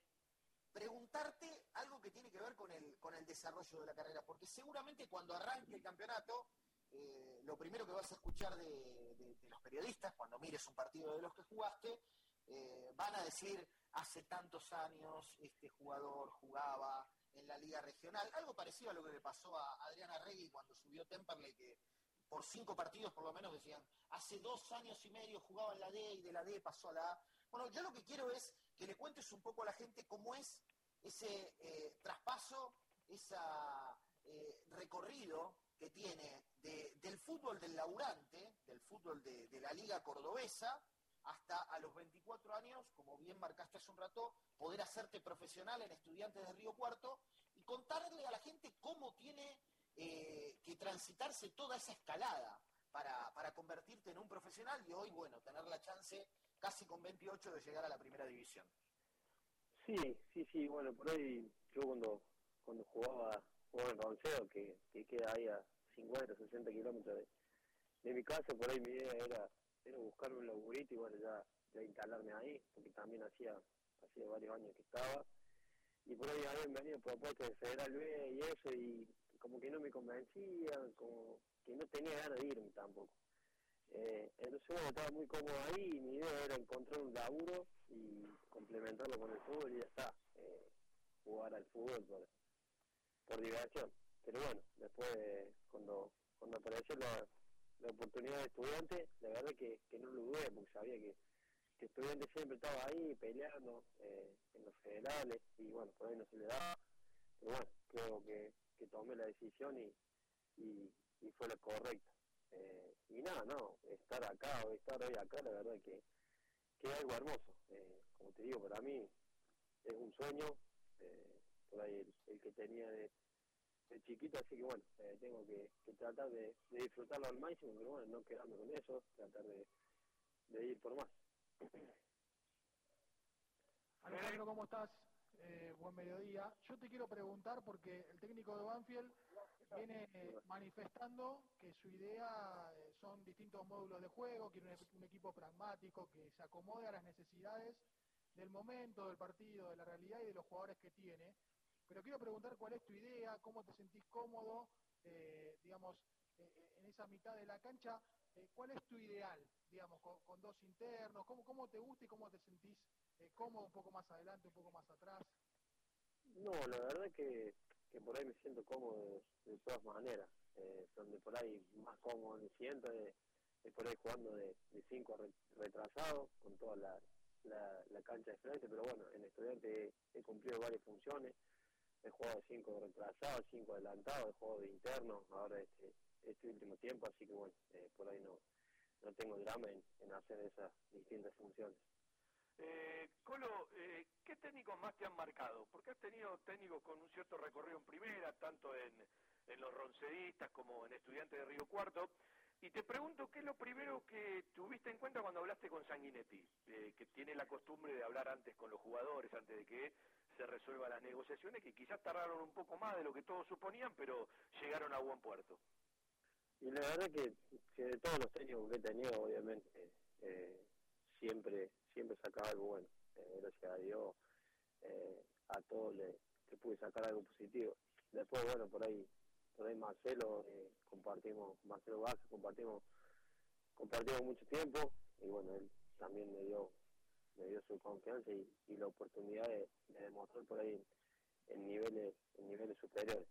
preguntarte algo que tiene que ver con el, con el desarrollo de la carrera, porque seguramente cuando arranque el campeonato, eh, lo primero que vas a escuchar de, los periodistas, cuando mires un partido de los que jugaste, eh, van a decir, hace tantos años este jugador jugaba en la liga regional, algo parecido a lo que le pasó a Adriana Regui cuando subió Temperley, que por cinco partidos por lo menos decían, hace dos años y medio jugaba en la D y de la D pasó a la A. Bueno, yo lo que quiero es que le cuentes un poco a la gente cómo es ese eh, traspaso, ese recorrido que tiene de- del fútbol del laburante, del fútbol de, de la liga cordobesa, hasta a los 24 años, como bien marcaste hace un rato, poder hacerte profesional en Estudiantes de Río Cuarto y contarle a la gente cómo tiene eh, que transitarse toda esa escalada para, para convertirte en un profesional y hoy, bueno, tener la chance casi con 28 de llegar a la primera división. Sí, sí, sí, bueno, por ahí yo cuando, cuando jugaba, jugaba en Ronceo, que, que queda ahí a 50, 60 kilómetros de, mi casa, por ahí mi idea era, era buscarme un laburito y bueno, ya, ya instalarme ahí, porque también hacía, hacía varios años que estaba, y por ahí habían venido propuestas de Federal B y eso, y como que no me convencían, como que no tenía ganas de irme tampoco. Eh, entonces bueno, estaba muy cómodo ahí y mi idea era encontrar un laburo y complementarlo con el fútbol y ya está, eh, jugar al fútbol por, diversión. Pero bueno, después cuando, cuando apareció la, la oportunidad de estudiante, la verdad que, que no lo dudé porque sabía que, que estudiante siempre estaba ahí peleando eh, en los federales y bueno, por ahí no se le daba. Pero bueno, creo que, que tomé la decisión y, y fue la correcta. Eh, y nada, no, estar acá o estar hoy acá, la verdad que, que es algo hermoso. Eh, como te digo, para mí es un sueño, eh, por ahí el, el que tenía de, de chiquito, así que bueno, eh, tengo que, que tratar de, de disfrutarlo al máximo, pero bueno, no quedarme con eso, tratar de, de ir por más. Alejandro, ¿cómo estás? Eh, buen mediodía. Yo te quiero preguntar porque el técnico de Banfield viene manifestando que su idea eh, son distintos módulos de juego, quiere un, un equipo pragmático que se acomode a las necesidades del momento, del partido, de la realidad y de los jugadores que tiene. Pero quiero preguntar cuál es tu idea, cómo te sentís cómodo, eh, digamos, eh, en esa mitad de la cancha, cuál es tu ideal, digamos, con, con dos internos, cómo, cómo te gusta y cómo te sentís cómodo un poco más adelante, un poco más atrás. No, la verdad que, que por ahí me siento cómodo de, de todas maneras. Eh, donde por ahí más cómodo me siento es, por ahí jugando de 5 retrasado, con toda la, la, cancha de frente, pero bueno, en estudiante he, cumplido varias funciones. He jugado de 5 retrasados, 5 adelantados, he jugado de interno, ahora este, este último tiempo, así que bueno, eh, por ahí no, no tengo drama en, en hacer esas distintas funciones. Eh, Colo, eh, ¿qué técnicos más te han marcado? Porque has tenido técnicos con un cierto recorrido en primera, tanto en, los roncedistas como en estudiantes de Río Cuarto. Y te pregunto, ¿qué es lo primero que tuviste en cuenta cuando hablaste con Sanguinetti? Eh, que tiene la costumbre de hablar antes con los jugadores, antes de que se resuelvan las negociaciones, que quizás tardaron un poco más de lo que todos suponían, pero llegaron a buen puerto. Y la verdad que, que de todos los técnicos que he tenido, obviamente, eh, siempre siempre sacaba algo bueno. Eh, gracias a Dios, eh, a todos le, pude sacar algo positivo. Después, bueno, por ahí por ahí Marcelo, eh, compartimos, Marcelo Vázquez, compartimos, compartimos mucho tiempo y bueno, él también me dio me dio su confianza y, y la oportunidad de, de, demostrar por ahí en niveles en niveles superiores.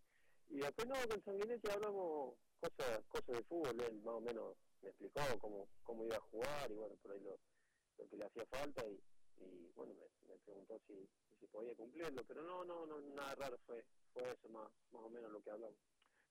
Y después no, con Sanguinetti hablamos cosas cosas de fútbol, él más o menos me explicó cómo, cómo iba a jugar y bueno, por ahí lo, lo que le hacía falta y, y bueno, me, preguntó si, si podía cumplirlo, pero no, no, no, nada raro fue, fue eso más, más o menos lo que hablamos.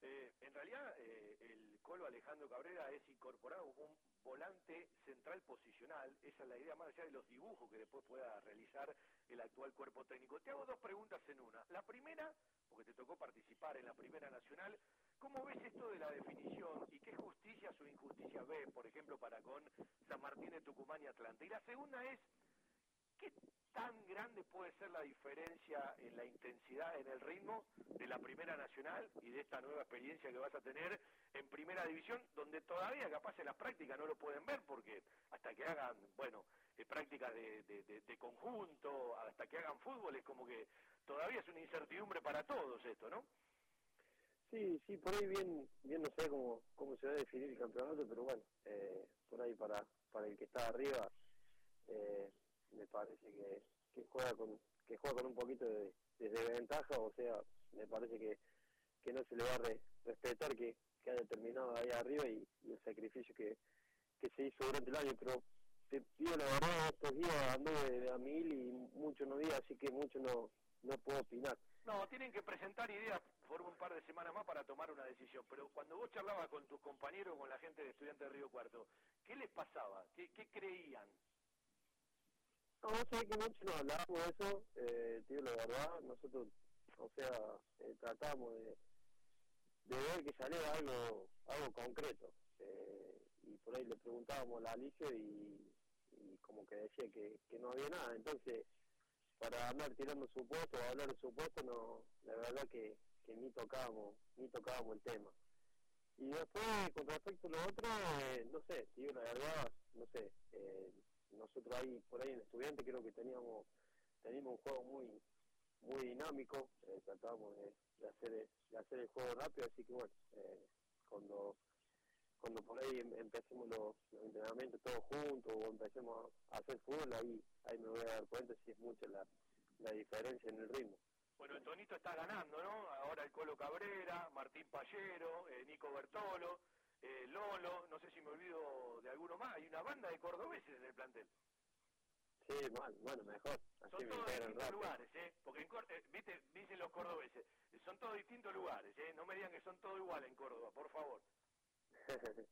Eh, en realidad, eh, el Alejandro Cabrera es incorporado como un volante central posicional. Esa es la idea más allá de los dibujos que después pueda realizar el actual cuerpo técnico. Te hago dos preguntas en una. La primera, porque te tocó participar en la Primera Nacional, ¿cómo ves esto de la definición y qué justicias o injusticias ves, por ejemplo, para con San Martín de Tucumán y Atlanta? Y la segunda es, ¿qué tan grande puede ser la diferencia en la intensidad, en el ritmo de la Primera Nacional y de esta nueva experiencia que vas a tener en Primera División, donde todavía capaz en las prácticas no lo pueden ver, porque hasta que hagan, bueno, eh, prácticas de, de, conjunto, hasta que hagan fútbol, es como que todavía es una incertidumbre para todos esto, ¿no? Sí, sí, por ahí bien, bien no sé cómo, cómo se va a definir el campeonato, pero bueno, eh, por ahí para, para el que está arriba, eh, me parece que, juega con que juega con un poquito de, de desventaja, o sea, me parece que, que no se le va a re, respetar que, que haya terminado ahí arriba y, el sacrificio que, que se hizo durante el año, pero te pido la verdad, estos días anduve a mil y mucho no vi, así que mucho no, no puedo opinar. No, tienen que presentar ideas por un par de semanas más para tomar una decisión, pero cuando vos charlabas con tus compañeros, con la gente de Estudiantes de Río Cuarto, ¿qué les pasaba? ¿Qué, qué creían? No, sé que mucho no hablábamos de eso, eh, tío, la verdad, nosotros, o sea, eh, tratamos de, de ver que saliera algo, algo concreto. Eh, y por ahí le preguntábamos a Alicia y, como que decía que, que no había nada. Entonces, para andar tirando supuestos o hablar de supuestos, no, la verdad que, ni tocábamos, ni tocábamos el tema. Y después, con respecto a lo otro, eh, no sé, tío, la verdad, no sé, eh, nosotros ahí, por ahí en estudiante creo que teníamos, teníamos un juego muy, muy dinámico, eh, tratábamos de, hacer, de hacer el juego rápido, así que bueno, eh, cuando cuando por ahí em, empecemos los, los, entrenamientos todos juntos o empecemos a hacer fútbol, ahí, ahí me voy a dar cuenta si es mucha la, la diferencia en el ritmo. Bueno, el Tonito está ganando, ¿no? Ahora el Colo Cabrera, Martín Pallero, eh, Nico Bertolo, eh, Lolo, no sé si me olvido de alguno más, hay una banda de cordobeses en el plantel. Sí, bueno, bueno mejor. Así son todos distintos lugares, ¿eh? Porque, en, eh, viste, dicen los cordobeses, son todos distintos lugares, ¿eh? No me digan que son todos iguales en Córdoba, por favor.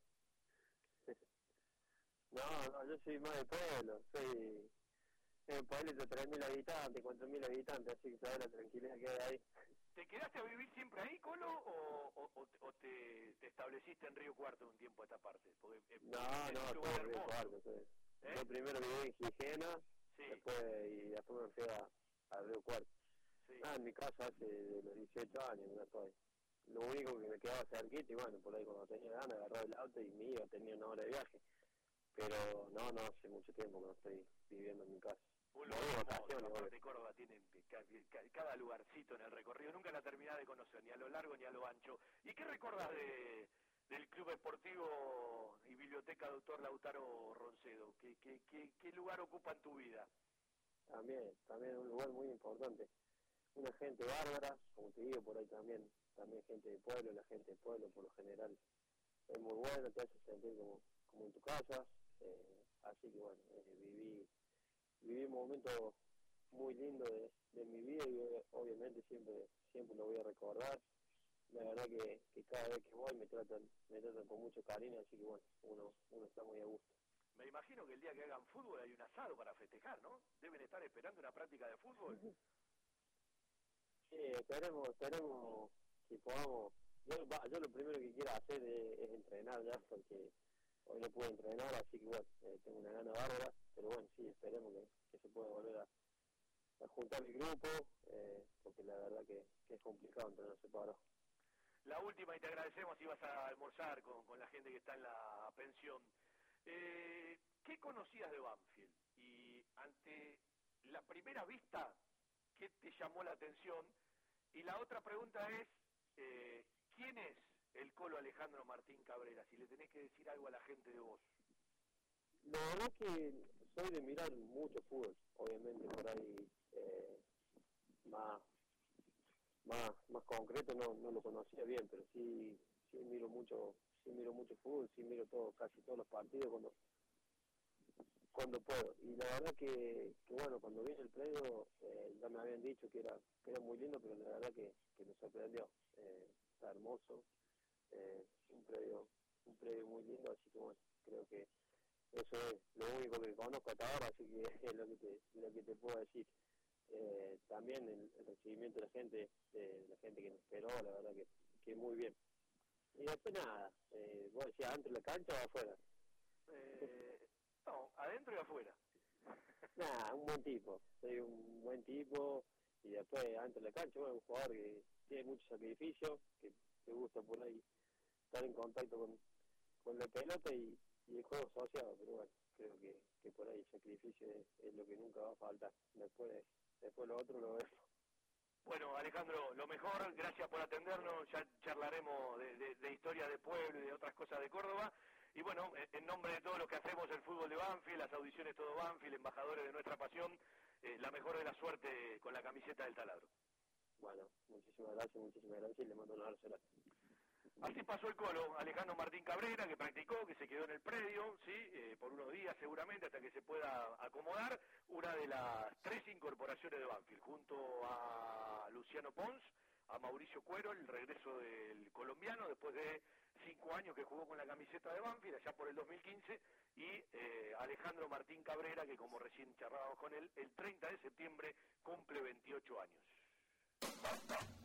no, no, yo soy más de pueblo, soy en un pueblo de 3.000 habitantes, 4.000 habitantes, así que sabes la tranquilidad que hay ahí. ¿Te quedaste a vivir siempre ahí, Colo, o, o, o te, te, estableciste en Río Cuarto un tiempo a esta parte? Porque, eh, no, no, estoy en Río Cuarto. Sí. ¿Eh? Yo primero viví en Gijena, sí. después, y después me fui a, a Río Cuarto. Sí. Ah, en mi casa hace de los 18 años, no estoy lo único que me quedaba cerquita y bueno, por ahí cuando tenía ganas agarraba el auto y me iba, tenía una hora de viaje. Pero no, no, hace mucho tiempo que no estoy viviendo en mi casa. Un lugar no, de Córdoba tiene cada lugarcito en el recorrido, nunca la terminás de conocer, ni a lo largo ni a lo ancho. ¿Y qué recordás de, del Club Deportivo y Biblioteca Doctor Lautaro Roncedo? ¿Qué, qué, qué, qué lugar ocupa en tu vida? También, también un lugar muy importante. Una gente bárbara, como te digo, por ahí también también gente de pueblo, la gente de pueblo por lo general es muy buena, te hace sentir como, como en tu casa, eh, así que bueno, eh, viví, viví un momento muy lindo de, de, mi vida y obviamente siempre, siempre lo voy a recordar. La verdad que, que cada vez que voy me tratan, me tratan con mucho cariño, así que bueno, uno, uno está muy a gusto. Me imagino que el día que hagan fútbol hay un asado para festejar, ¿no? Deben estar esperando una práctica de fútbol. Sí, esperemos, esperemos que podamos, yo, yo lo primero que quiero hacer es, es, entrenar ya, porque hoy no puedo entrenar, así que bueno, eh, tengo una gana bárbara, pero bueno, sí, esperemos que, se pueda volver a, a juntar el grupo, eh, porque la verdad que, que es complicado entrenar separado. La última, y te agradecemos si vas a almorzar con, con la gente que está en la pensión. Eh, ¿Qué conocías de Banfield? Y ante la primera vista, ¿qué te llamó la atención? Y la otra pregunta es, eh, ¿quién es el Colo Alejandro Martín Cabrera? Si le tenés que decir algo a la gente de vos. La verdad que soy de mirar mucho fútbol, obviamente por ahí eh, más, más, más concreto no, no lo conocía bien, pero sí, sí miro mucho, sí miro mucho fútbol, sí miro todo, casi todos los partidos cuando cuando puedo. Y la verdad que, bueno, cuando vi el predio, eh, ya me habían dicho que era, que era muy lindo, pero la verdad que, que me sorprendió. Eh, está hermoso, eh, un predio un predio muy lindo, así que bueno, creo que eso es lo único que conozco hasta ahora, así que es lo que te, lo que te puedo decir. Eh, también el, el, recibimiento de la gente, de la gente que nos esperó, la verdad que, que muy bien. Y después nada, eh, vos decías, ¿adentro de la cancha o afuera? Eh, no, adentro y afuera. Nada, un buen tipo, soy un buen tipo y después adentro de la cancha, bueno, un jugador que tiene mucho sacrificio, que te gusta por ahí estar en contacto con, con la pelota y, y el juego asociado, pero bueno, creo que, que por ahí el sacrificio es, es, lo que nunca va a faltar. Después, después lo otro lo vemos. Bueno, Alejandro, lo mejor, gracias por atendernos, ya charlaremos de, de, de historia de pueblo y de otras cosas de Córdoba. Y bueno, en nombre de todos los que hacemos el fútbol de Banfield, las audiciones todo Banfield, embajadores de nuestra pasión, eh, la mejor de la suerte con la camiseta del taladro. Bueno, muchísimas gracias, muchísimas gracias y le mando un abrazo. Así pasó el colo, Alejandro Martín Cabrera, que practicó, que se quedó en el predio, sí, eh, por unos días seguramente, hasta que se pueda acomodar, una de las tres incorporaciones de Banfield, junto a Luciano Pons, a Mauricio Cuero, el regreso del colombiano, después de cinco años que jugó con la camiseta de Banfield, allá por el 2015, y eh, Alejandro Martín Cabrera, que como recién charlábamos con él, el 30 de septiembre cumple 28 años. Thank you.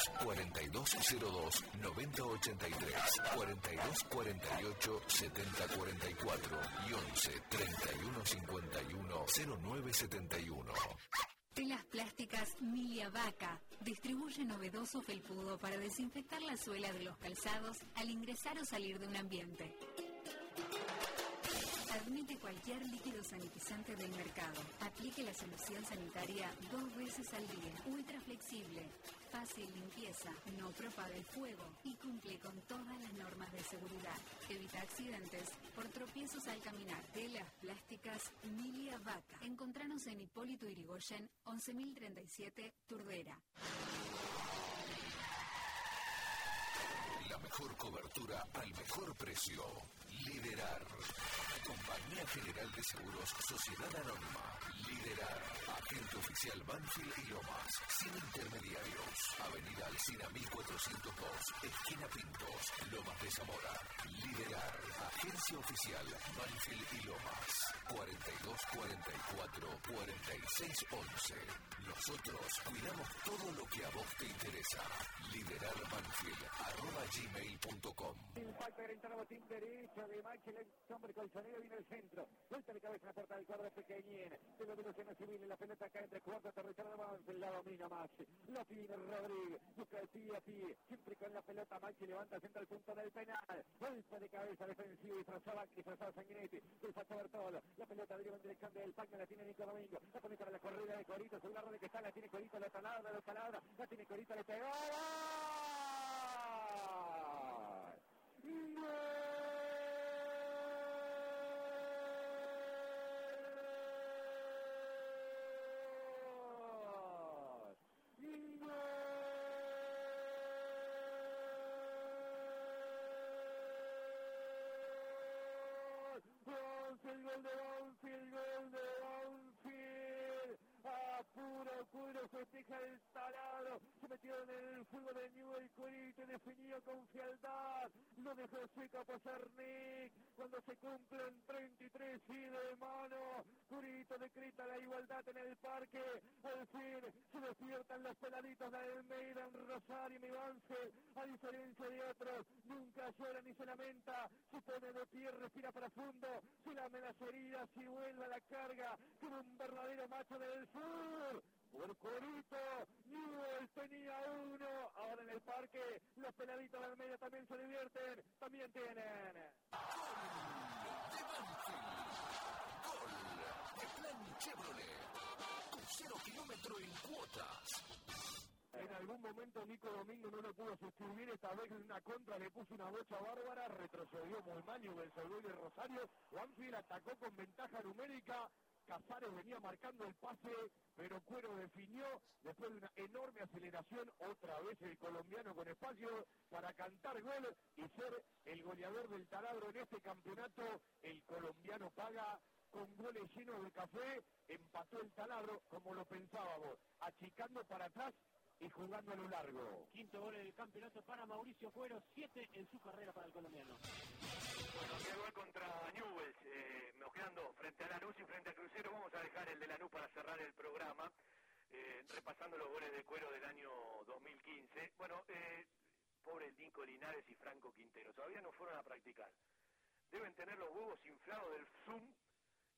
4202-9083, 4248-7044 y 11 3151 0971. Telas plásticas Milia Vaca distribuye novedoso felpudo para desinfectar la suela de los calzados al ingresar o salir de un ambiente. Admite cualquier líquido sanitizante del mercado. Aplique la solución sanitaria dos veces al día. Ultra flexible, fácil limpieza, no propaga el fuego y cumple con todas las normas de seguridad. Evita accidentes por tropiezos al caminar. Telas plásticas Milia Vaca. Encontranos en Hipólito Irigoyen, 11.037, Turdera. La mejor cobertura al mejor precio. Liderar. Compañía General de Seguros Sociedad Anónima. Liderar. Agente oficial Banfield y Lomas. Sin intermediarios. Avenida Alcina 1402. Esquina Pintos. Lomas de Zamora. Liderar. Agencia oficial Banfield y Lomas. 4244 4611. Nosotros cuidamos todo lo que a vos te interesa. Liderar Banfield. Arroba gmail.com. Impacto entrada botín derecho de Michael, el hombre colchonero viene el centro. Vuelta de cabeza a la puerta del cuadro pequeñín. De Luciano Civil, la pelota cae entre cuarto territorio de la domina Maxi. La tiene Rodríguez, busca el pie a pie. Siempre con la pelota Maxi levanta centro al punto del penal. Vuelta de cabeza defensivo disfrazaba, disfrazaba Sanguinetti. El Facho Bertolo. La pelota deriva en dirección del Pacma, la tiene Nico Domingo. La pone para la corrida de Corito, según la red que está, la tiene Corito, la taladra, la taladra. La tiene Corito, le pegó. El gol de Banfield, gol de Banfield. A puro, puro festeja el Se metió en el fútbol de Newell Curito definió con frialdad. Lo dejó seco a pasar Nick. Cuando se cumplen 33 y de mano. Curito decreta la igualdad en el parque. Al fin se despiertan los peladitos de Almeida en Rosario y Banfield. A diferencia de otros, nunca llora ni se lamenta. Se pone de pie, respira profundo. Se lame las heridas y vuelve a la carga como un verdadero macho del sur. Por Corito, Newell tenía uno. Ahora en el parque, los peladitos de Almeida también se divierten. También tienen. Gol de Plan Chevrolet. Con cero kilómetro en cuotas. En algún momento Nico Domingo no lo pudo sustituir, esta vez en una contra le puso una bocha bárbara, retrocedió Molmaño del Salvador de Rosario, Banfield atacó con ventaja numérica, Casares venía marcando el pase, pero Cuero definió después de una enorme aceleración, otra vez el colombiano con espacio para cantar gol y ser el goleador del taladro en este campeonato. El colombiano paga con goles llenos de café, empató el taladro como lo pensábamos, achicando para atrás y jugando a lo largo. Quinto gol del campeonato para Mauricio Cuero, siete en su carrera para el colombiano. Bueno, el gol contra Newells, eh, nos quedan dos, frente a Lanús y frente a Crucero. Vamos a dejar el de Lanús para cerrar el programa, eh, repasando los goles de cuero del año 2015. Bueno, eh, pobre Nico Linares y Franco Quintero, todavía no fueron a practicar. Deben tener los huevos inflados del Zoom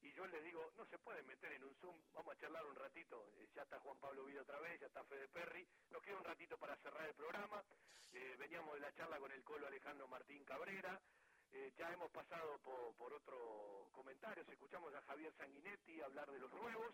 y yo les digo, no se pueden meter en un Zoom, vamos a charlar un ratito, eh, ya está Juan Pablo Vido otra vez, ya está Fede Perry, nos queda un ratito para cerrar el programa, eh, veníamos de la charla con el colo Alejandro Martín Cabrera, eh, ya hemos pasado por, por otros comentarios, escuchamos a Javier Sanguinetti hablar de los nuevos,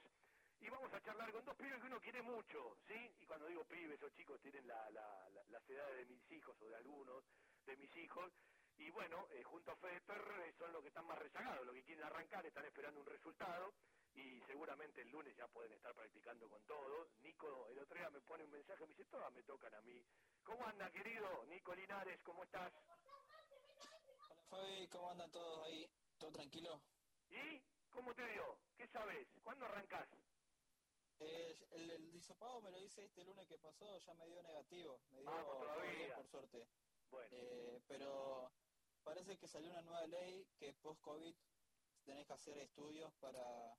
y vamos a charlar con dos pibes que uno quiere mucho, ¿sí? Y cuando digo pibes o chicos tienen la, la, la, las edades de mis hijos o de algunos de mis hijos, y bueno, eh, junto a Fede Perre son los que están más rezagados, los que quieren arrancar, están esperando un resultado y seguramente el lunes ya pueden estar practicando con todo. Nico el otro día me pone un mensaje, me dice, todas me tocan a mí. ¿Cómo anda, querido? Nico Linares, ¿cómo estás? Hola Fabi, ¿cómo andan todos ahí? ¿Todo tranquilo? ¿Y? ¿Cómo te dio? ¿Qué sabes? ¿Cuándo arrancás? Eh, el, el disopado me lo hice este lunes que pasó, ya me dio negativo, me dio Vamos, bien, todavía. por suerte. Bueno. Eh, pero parece que salió una nueva ley que post-COVID tenés que hacer estudios para,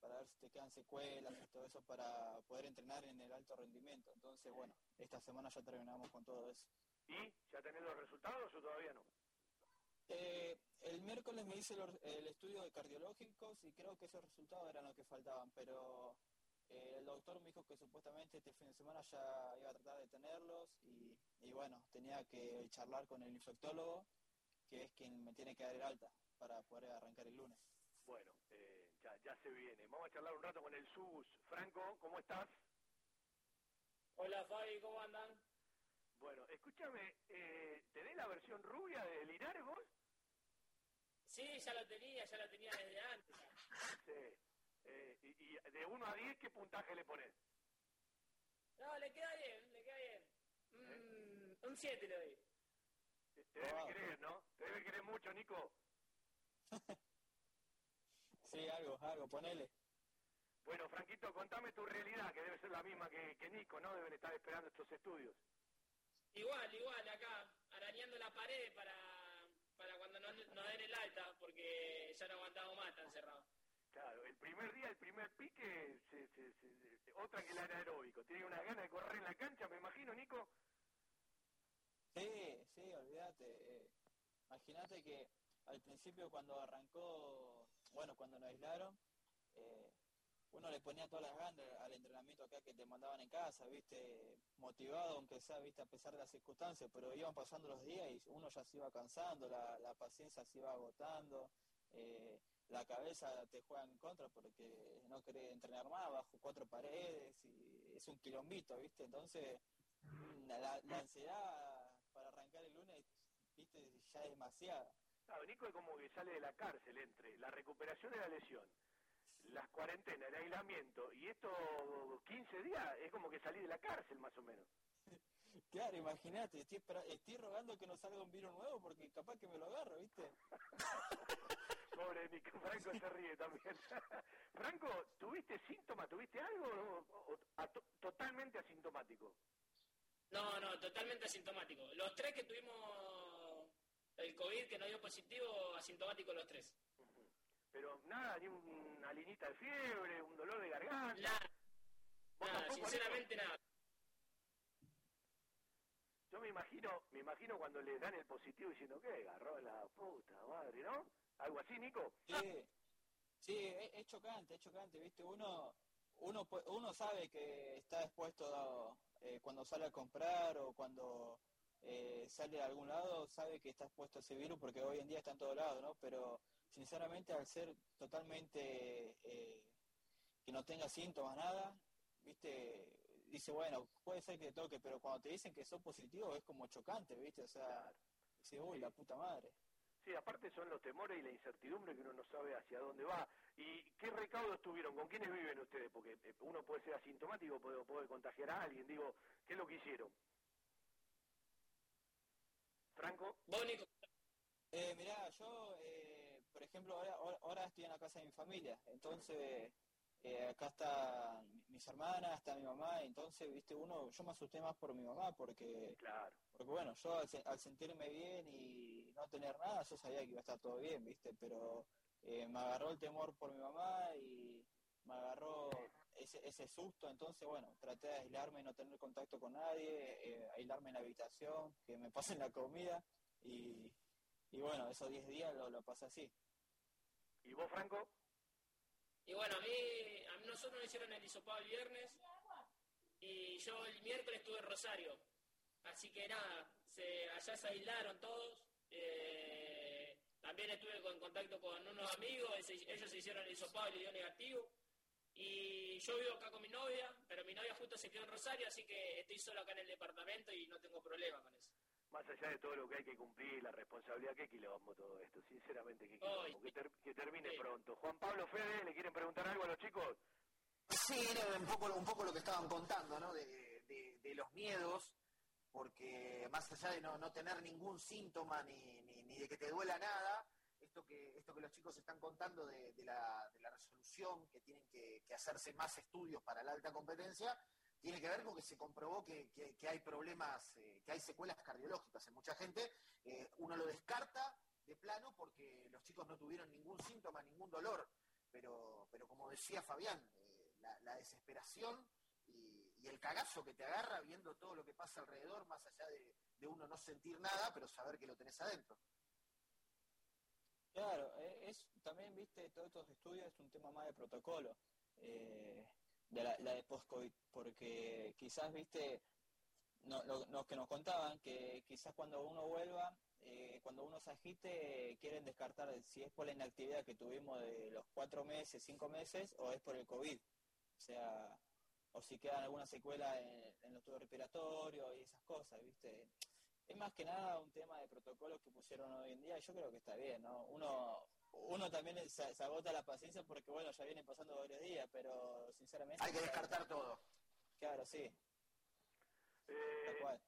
para ver si te quedan secuelas y todo eso para poder entrenar en el alto rendimiento. Entonces, bueno, esta semana ya terminamos con todo eso. ¿Y? ¿Ya tenés los resultados o todavía no? Eh, el miércoles me hice los- el estudio de cardiológicos y creo que esos resultados eran los que faltaban, pero eh, el doctor me dijo que supuestamente este fin de semana ya iba a tratar de tenerlos y, y bueno, tenía que charlar con el infectólogo, que es quien me tiene que dar el alta para poder arrancar el lunes. Bueno, eh, ya, ya se viene. Vamos a charlar un rato con el SUS. Franco, ¿cómo estás? Hola Fabi, ¿cómo andan? Bueno, escúchame, eh, ¿tenés la versión rubia de Linares vos? Sí, ya lo tenía, ya lo tenía desde antes. Sí. Eh, y, y de 1 a 10, ¿qué puntaje le pones? No, le queda bien, le queda bien. Mm, un 7 le doy. Te te debe querer, ¿no? Te debe querer mucho, Nico. Sí, algo, algo, ponele. Bueno, Franquito, contame tu realidad, que debe ser la misma que, que Nico, ¿no? Deben estar esperando estos estudios. Igual, igual, acá, arañando la pared para, para cuando nos no den el alta, porque ya no aguantamos más tan cerrado. Claro, el primer día, el primer pique, se- se- se- se- otra que el anaeróbico. Tiene una gana de correr en la cancha, me imagino, Nico. Sí, sí, olvídate. eh, Imagínate que al principio cuando arrancó, bueno, cuando nos aislaron, eh, uno le ponía todas las ganas al entrenamiento acá que te mandaban en casa, viste, motivado aunque sea, viste, a pesar de las circunstancias, pero iban pasando los días y uno ya se iba cansando, la, la paciencia se iba agotando, eh, la cabeza te juega en contra porque no querés entrenar más bajo cuatro paredes y es un quilombito, viste, entonces la, la ansiedad para arrancar el lunes, viste, ya es demasiada. Claro, Nico es como que sale de la cárcel entre la recuperación de la lesión, las cuarentenas, el aislamiento y estos 15 días es como que salí de la cárcel más o menos. Claro, imagínate, estoy, rogando que no salga un virus nuevo porque capaz que me lo agarro, ¿viste? Pobre Nico, Franco se ríe también. Franco, ¿tuviste síntomas? ¿Tuviste algo o, o- a- to- totalmente asintomático? No, no, totalmente asintomático. Los tres que tuvimos el COVID que nos dio positivo, asintomáticos los tres. Pero nada, ni una linita de fiebre, un dolor de garganta. Nada, ¿Vos nada, sinceramente nada. Yo me imagino, me imagino cuando le dan el positivo diciendo, ¿qué? Agarró la puta madre, ¿no? Algo así, Nico. Sí, sí, es, es chocante, es chocante, ¿viste? Uno, uno, uno sabe que está expuesto eh, cuando sale a comprar o cuando eh, sale a algún lado, sabe que está expuesto a ese virus porque hoy en día está en todos lados, ¿no? Pero sinceramente al ser totalmente eh, que no tenga síntomas, nada, ¿viste? dice, bueno, puede ser que toque, pero cuando te dicen que sos positivo es como chocante, ¿viste? O sea, dice, uy, la puta madre. Sí, aparte son los temores y la incertidumbre que uno no sabe hacia dónde va. ¿Y qué recaudos tuvieron? ¿Con quiénes viven ustedes? Porque eh, uno puede ser asintomático, puede, puede contagiar a alguien. Digo, ¿qué es lo que hicieron? Franco. Bónico. Eh, mirá, yo, eh, por ejemplo, ahora, ahora- ahora estoy en la casa de mi familia, entonces eh, acá está mis hermanas, está mi mamá, entonces, viste, uno, yo me asusté más por mi mamá, porque, claro. porque bueno, yo al, al sentirme bien y no tener nada, yo sabía que iba a estar todo bien, viste, pero eh, me agarró el temor por mi mamá y me agarró ese, ese susto, entonces, bueno, traté de aislarme y no tener contacto con nadie, eh, aislarme en la habitación, que me pasen la comida y, y bueno, esos 10 días lo, lo pasé así. ¿Y vos, Franco? Y bueno, a mí, a mí nosotros nos hicieron el hisopado el viernes y yo el miércoles estuve en Rosario. Así que nada, se, allá se aislaron todos. eh, también estuve con- en contacto con unos amigos, ellos se hicieron el hisopado y le dio negativo. Y yo vivo acá con mi novia, pero mi novia justo se quedó en Rosario, así que estoy solo acá en el departamento y no tengo problema con eso. Más allá de todo lo que hay que cumplir, la responsabilidad, qué quilombo todo esto, sinceramente, qué quilombo, que, ter- que termine pronto. Juan Pablo Fede, ¿le quieren preguntar algo a los chicos? Sí, era un poco, un poco lo que estaban contando, ¿no? De, de- de los miedos, porque más allá de no, no tener ningún síntoma ni, ni, ni de que te duela nada, esto que, los chicos están contando de, la, resolución, que tienen que, hacerse más estudios para la alta competencia, tiene que ver con que se comprobó que, hay problemas, eh, que hay secuelas cardiológicas en mucha gente. Eh, uno lo descarta de plano porque los chicos no tuvieron ningún síntoma, ningún dolor, pero, pero como decía Fabián, eh, la, desesperación y, el cagazo que te agarra viendo todo lo que pasa alrededor, más allá de uno no sentir nada, pero saber que lo tenés adentro. Claro, eh, es también, viste, todos estos estudios es un tema más de protocolo, eh, de la, de post-COVID, porque quizás, viste, no, lo, lo que nos contaban, que quizás cuando uno vuelva, eh, cuando uno se agite, quieren descartar si es por la inactividad que tuvimos de los cuatro meses, cinco meses, o es por el COVID. O sea, o si quedan alguna secuela en, en los tubos respiratorios y esas cosas, viste. Es más que nada un tema de protocolos que pusieron hoy en día y yo creo que está bien, ¿no? Uno, uno también se, se agota la paciencia porque, bueno, ya vienen pasando varios días, pero sinceramente... Hay que descartar todo. Claro, sí. Eh, Tal cual.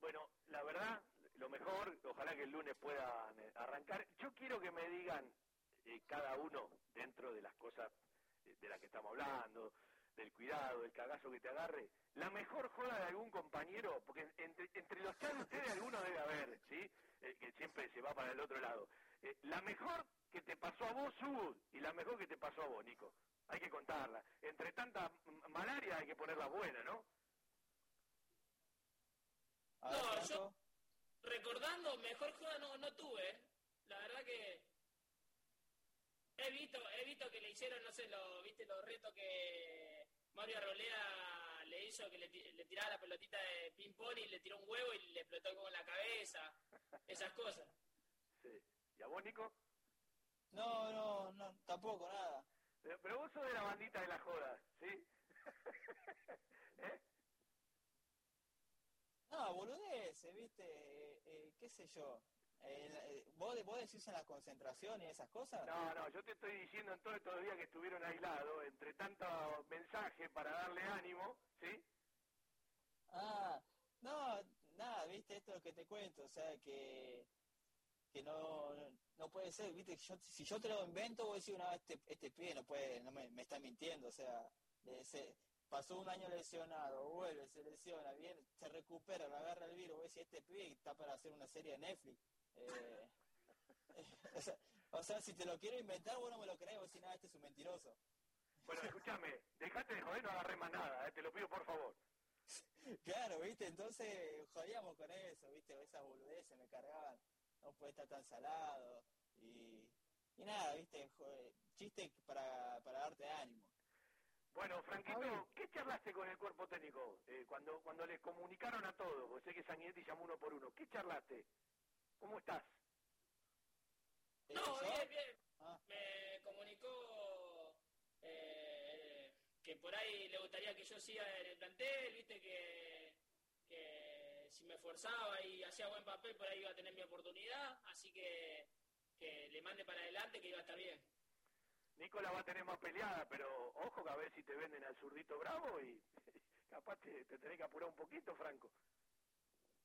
Bueno, la verdad, lo mejor, ojalá que el lunes puedan eh, arrancar. Yo quiero que me digan eh, cada uno, dentro de las cosas eh, de las que estamos hablando, del cuidado, del cagazo que te agarre, la mejor joda de algún compañero, porque entre, entre los hay ustedes alguno debe haber, ¿sí? Eh, que siempre se va para el otro lado. Eh, la mejor que te pasó a vos, Hugo, y la mejor que te pasó a vos, Nico. Hay que contarla. Entre tanta malaria hay que ponerla buena, ¿no? No, yo recordando, mejor joda no, no tuve. ¿eh? La verdad que he visto, he visto que le hicieron, no sé, lo, viste los retos que Mario Arboleda le hizo, que le, le tiraba la pelotita de ping pong y le tiró un huevo y le explotó como en la cabeza, esas cosas. Sí. ¿Y a vos, Nico? No, no, no, tampoco, nada. Pero, pero vos sos de la bandita de la joda, ¿sí? ¿Eh? No, boludeces, viste, eh, eh, qué sé yo. Eh, ¿vos, ¿Vos decís en la concentración y esas cosas? No, no, yo te estoy diciendo en todos estos días que estuvieron aislados, entre tanto mensaje para darle ánimo, ¿sí? Ah, no, nada, viste, esto es lo que te cuento, o sea, que, que no, no puede ser, viste, yo, si yo te lo invento, voy a decir, no, este, este pibe no puede, no me, me está mintiendo, o sea, se- pasó un año lesionado, vuelve, se lesiona, viene, se recupera, le agarra el virus, voy a decir, este pibe está para hacer una serie de Netflix. Eh, o, sea, o sea, si te lo quiero inventar, vos no me lo crees, vos decís, nada, este es un mentiroso. Bueno, escúchame, dejate de joder, no agarré más nada, ¿eh? te lo pido por favor. Claro, viste, entonces jodíamos con eso, viste, esas boludeces me cargaban, no puede estar tan salado, y, y nada, viste, joder, chiste para, para darte ánimo. Bueno, Franquito, ¿qué charlaste con el cuerpo técnico eh, cuando cuando les comunicaron a todos? Porque sé que Sanguinetti llamó uno por uno. ¿Qué charlaste? ¿Cómo estás? No, bien, bien. Ah. Me comunicó eh, que por ahí le gustaría que yo siga en el plantel, viste que, que si me esforzaba y hacía buen papel por ahí iba a tener mi oportunidad, así que, que le mande para adelante que iba a estar bien. Nicola va a tener más peleada, pero ojo que a ver si te venden al zurdito bravo y capaz te, te tenés que apurar un poquito, Franco.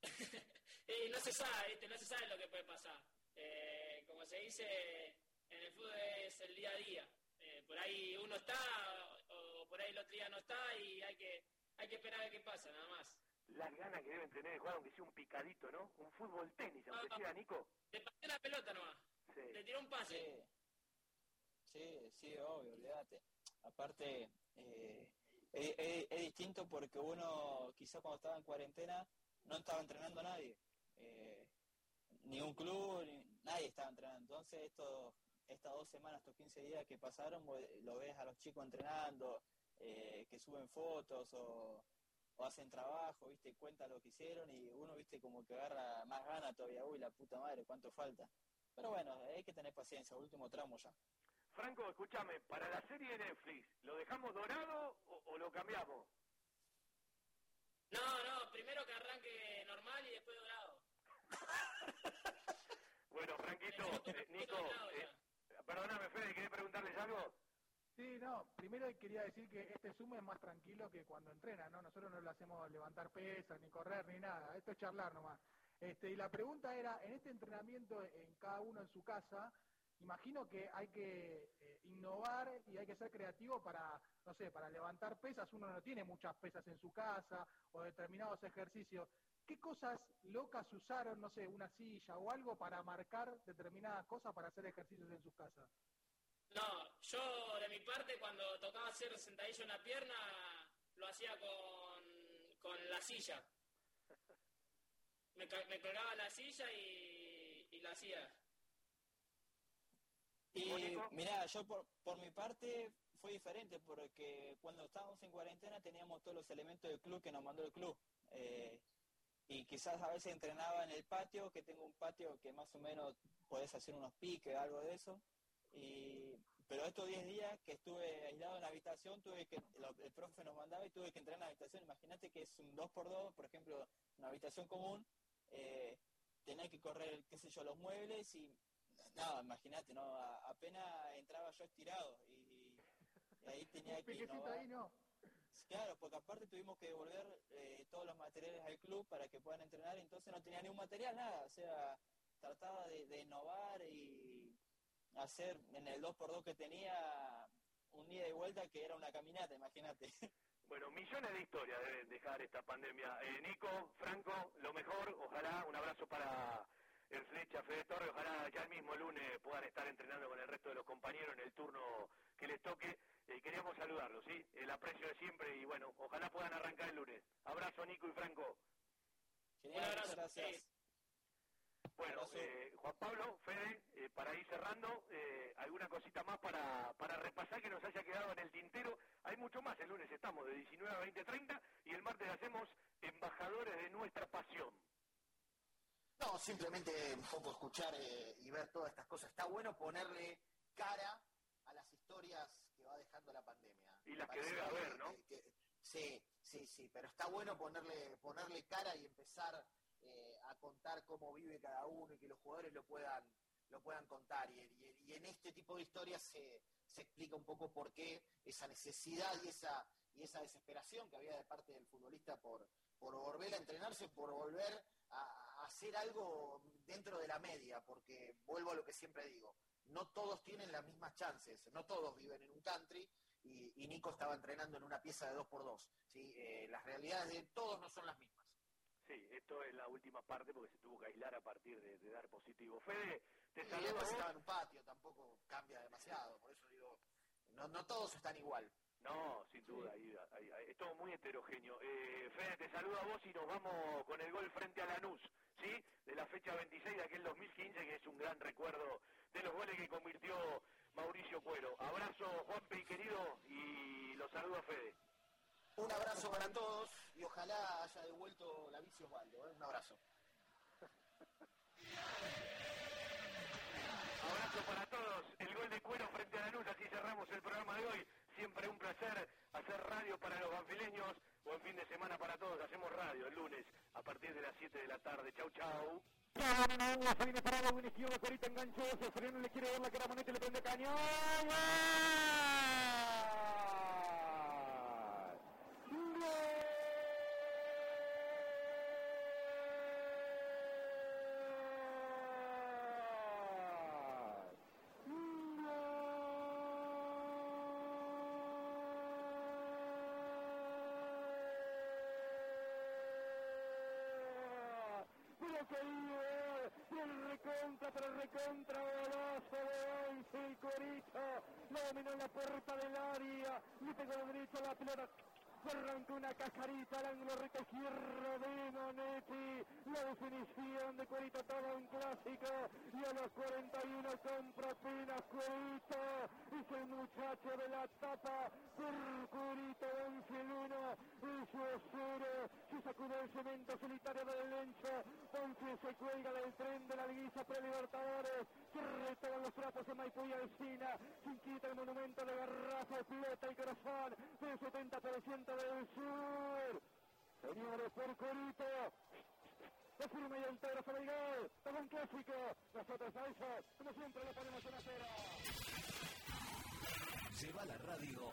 y no se sabe, ¿viste? no se sabe lo que puede pasar. Eh, como se dice, en el fútbol es el día a día. Eh, por ahí uno está o por ahí el otro día no está y hay que hay que esperar a ver qué pasa, nada más. Las ganas que deben tener de jugar, aunque sea un picadito, ¿no? Un fútbol tenis, aunque Ah, sea, Nico. Le pasé la pelota nomás, Sí. le tiró un pase. Sí, sí, obvio, olvídate. Aparte, eh, es, es- es distinto porque uno quizás cuando estaba en cuarentena no estaba entrenando nadie. Eh, ni un club, ni, nadie estaba entrenando. Entonces, estos, estas dos semanas, estos 15 días que pasaron, lo ves a los chicos entrenando, eh, que suben fotos o, hacen trabajo, viste, cuentan lo que hicieron y uno, viste, como que agarra más ganas todavía. Uy, la puta madre, cuánto falta. Pero bueno, hay que tener paciencia, último tramo ya. Franco, escúchame, para la serie de Netflix, ¿lo dejamos dorado o lo cambiamos? No, no, primero que arranque normal y después dorado. Bueno, Franquito, eh, Nico, eh, perdóname, Fede, ¿querés preguntarles algo? Sí, no, primero quería decir que este Zoom es más tranquilo que cuando entrena, ¿no? Nosotros no lo hacemos levantar pesas, ni correr, ni nada, esto es charlar nomás. Este, y la pregunta era, en este entrenamiento, en cada uno en su casa, imagino que hay que eh, innovar y hay que ser creativo para, no sé, para levantar pesas, uno no tiene muchas pesas en su casa o determinados ejercicios. ¿Qué cosas locas usaron, no sé, una silla o algo para marcar determinadas cosas para hacer ejercicios en sus casas? No, yo de mi parte cuando tocaba hacer sentadillo en la pierna lo hacía con, con la silla. Me, me colgaba la silla y la hacía. Y mira, yo por, por mi parte fue diferente porque cuando estábamos en cuarentena teníamos todos los elementos del club que nos mandó el club. Eh, y quizás a veces entrenaba en el patio, que tengo un patio que más o menos podés hacer unos piques, algo de eso. Y, pero estos 10 días que estuve aislado en la habitación, tuve que, lo- el profe nos mandaba y tuve que entrenar en la habitación. Imagínate que es un 2x2, por ejemplo, una habitación común, eh, tenés que correr, qué sé yo, los muebles y no, imagínate, no, a- apenas entraba yo estirado y, y ahí tenía que innovar. ahí, ¿no? Claro, porque aparte tuvimos que devolver eh, todos los materiales al club para que puedan entrenar, entonces no tenía ningún material, nada, o sea, trataba de, de innovar y hacer en el 2x2 que tenía un ida y vuelta que era una caminata, imagínate. Bueno, millones de historias deben dejar esta pandemia. Eh, Nico, Franco, lo mejor, ojalá, un abrazo para el Flecha Fede Torre, ojalá ya el mismo lunes puedan estar entrenando con el resto de los compañeros en el turno que les toque. Eh, queríamos saludarlos, ¿sí? El aprecio de siempre y bueno, ojalá puedan arrancar el lunes. Abrazo, Nico y Franco. Genial, gracias. Bueno, eh, Juan Pablo, Fede, eh, para ir cerrando, eh, alguna cosita más para, para repasar que nos haya quedado en el tintero. Hay mucho más, el lunes estamos de 19 a 20, 30 y el martes hacemos embajadores de nuestra pasión. No, simplemente un poco escuchar eh, y ver todas estas cosas. Está bueno ponerle cara a las historias que va dejando la pandemia. Y las que debe que- haber, ¿no? que- que- sí, sí, sí, pero está bueno ponerle, ponerle cara y empezar eh, a contar cómo vive cada uno y que los jugadores lo puedan, lo puedan contar. Y, y- y en este tipo de historias se, se explica un poco por qué esa necesidad y esa, y esa desesperación que había de parte del futbolista por, por volver a entrenarse, por volver a hacer algo dentro de la media, porque vuelvo a lo que siempre digo, no todos tienen las mismas chances, no todos viven en un country y, y Nico estaba entrenando en una pieza de 2x2. ¿sí? Eh, las realidades de todos no son las mismas. Sí, esto es la última parte porque se tuvo que aislar a partir de, de dar positivo. Fede, te Y saludo estaba en un patio, tampoco cambia demasiado, por eso digo, no, no todos están igual. No, sin duda, ahí- ahí- ahí- es todo muy heterogéneo. Eh, Fede, te saludo a vos y nos vamos con el gol frente a Lanús, ¿sí? De la fecha 26 de aquel 2015, que es un gran recuerdo de los goles que convirtió Mauricio Cuero. Abrazo, Juanpe, querido, y los saludo a Fede. Un abrazo para todos y ojalá haya devuelto la bici Osvaldo. ¿eh? Un abrazo. Abrazo para todos. El gol de Cuero frente a Lanús, así cerramos el programa de hoy. Siempre un placer hacer radio para los banfileños. Buen fin de semana para todos. Hacemos radio el lunes a partir de las 7 de la tarde. Chau, chau. Se viene parado, izquierdo, Corita enganchó, se freno, le quiere dar la Manete, le prende cañón. Pero querido, el recontra, pero el recontra golazo de Once, el Corito, lo dominó en la puerta del área, le pegó la derecha a la pelota, arrancó una cascarita al ángulo izquierdo de Monetti, la definición de Cuerito, todo un clásico, y a los 41 compra apenas Cuerito, es el muchacho de la tapa, Cuerito, 11 el 1, eso es cero, se sacude el cemento solitario del Lencho, 11 se cuelga del tren de la liguilla pre-libertadores, se retoman los trapos en Maipú y Alcina, se inquieta el monumento de Garrafa, explota el corazón del 70% del sur. Señores, por Corito, la firma y el Pedro sobre el gol, todo un clásico, nosotros a eso, como siempre, lo ponemos en acera. Lleva la radio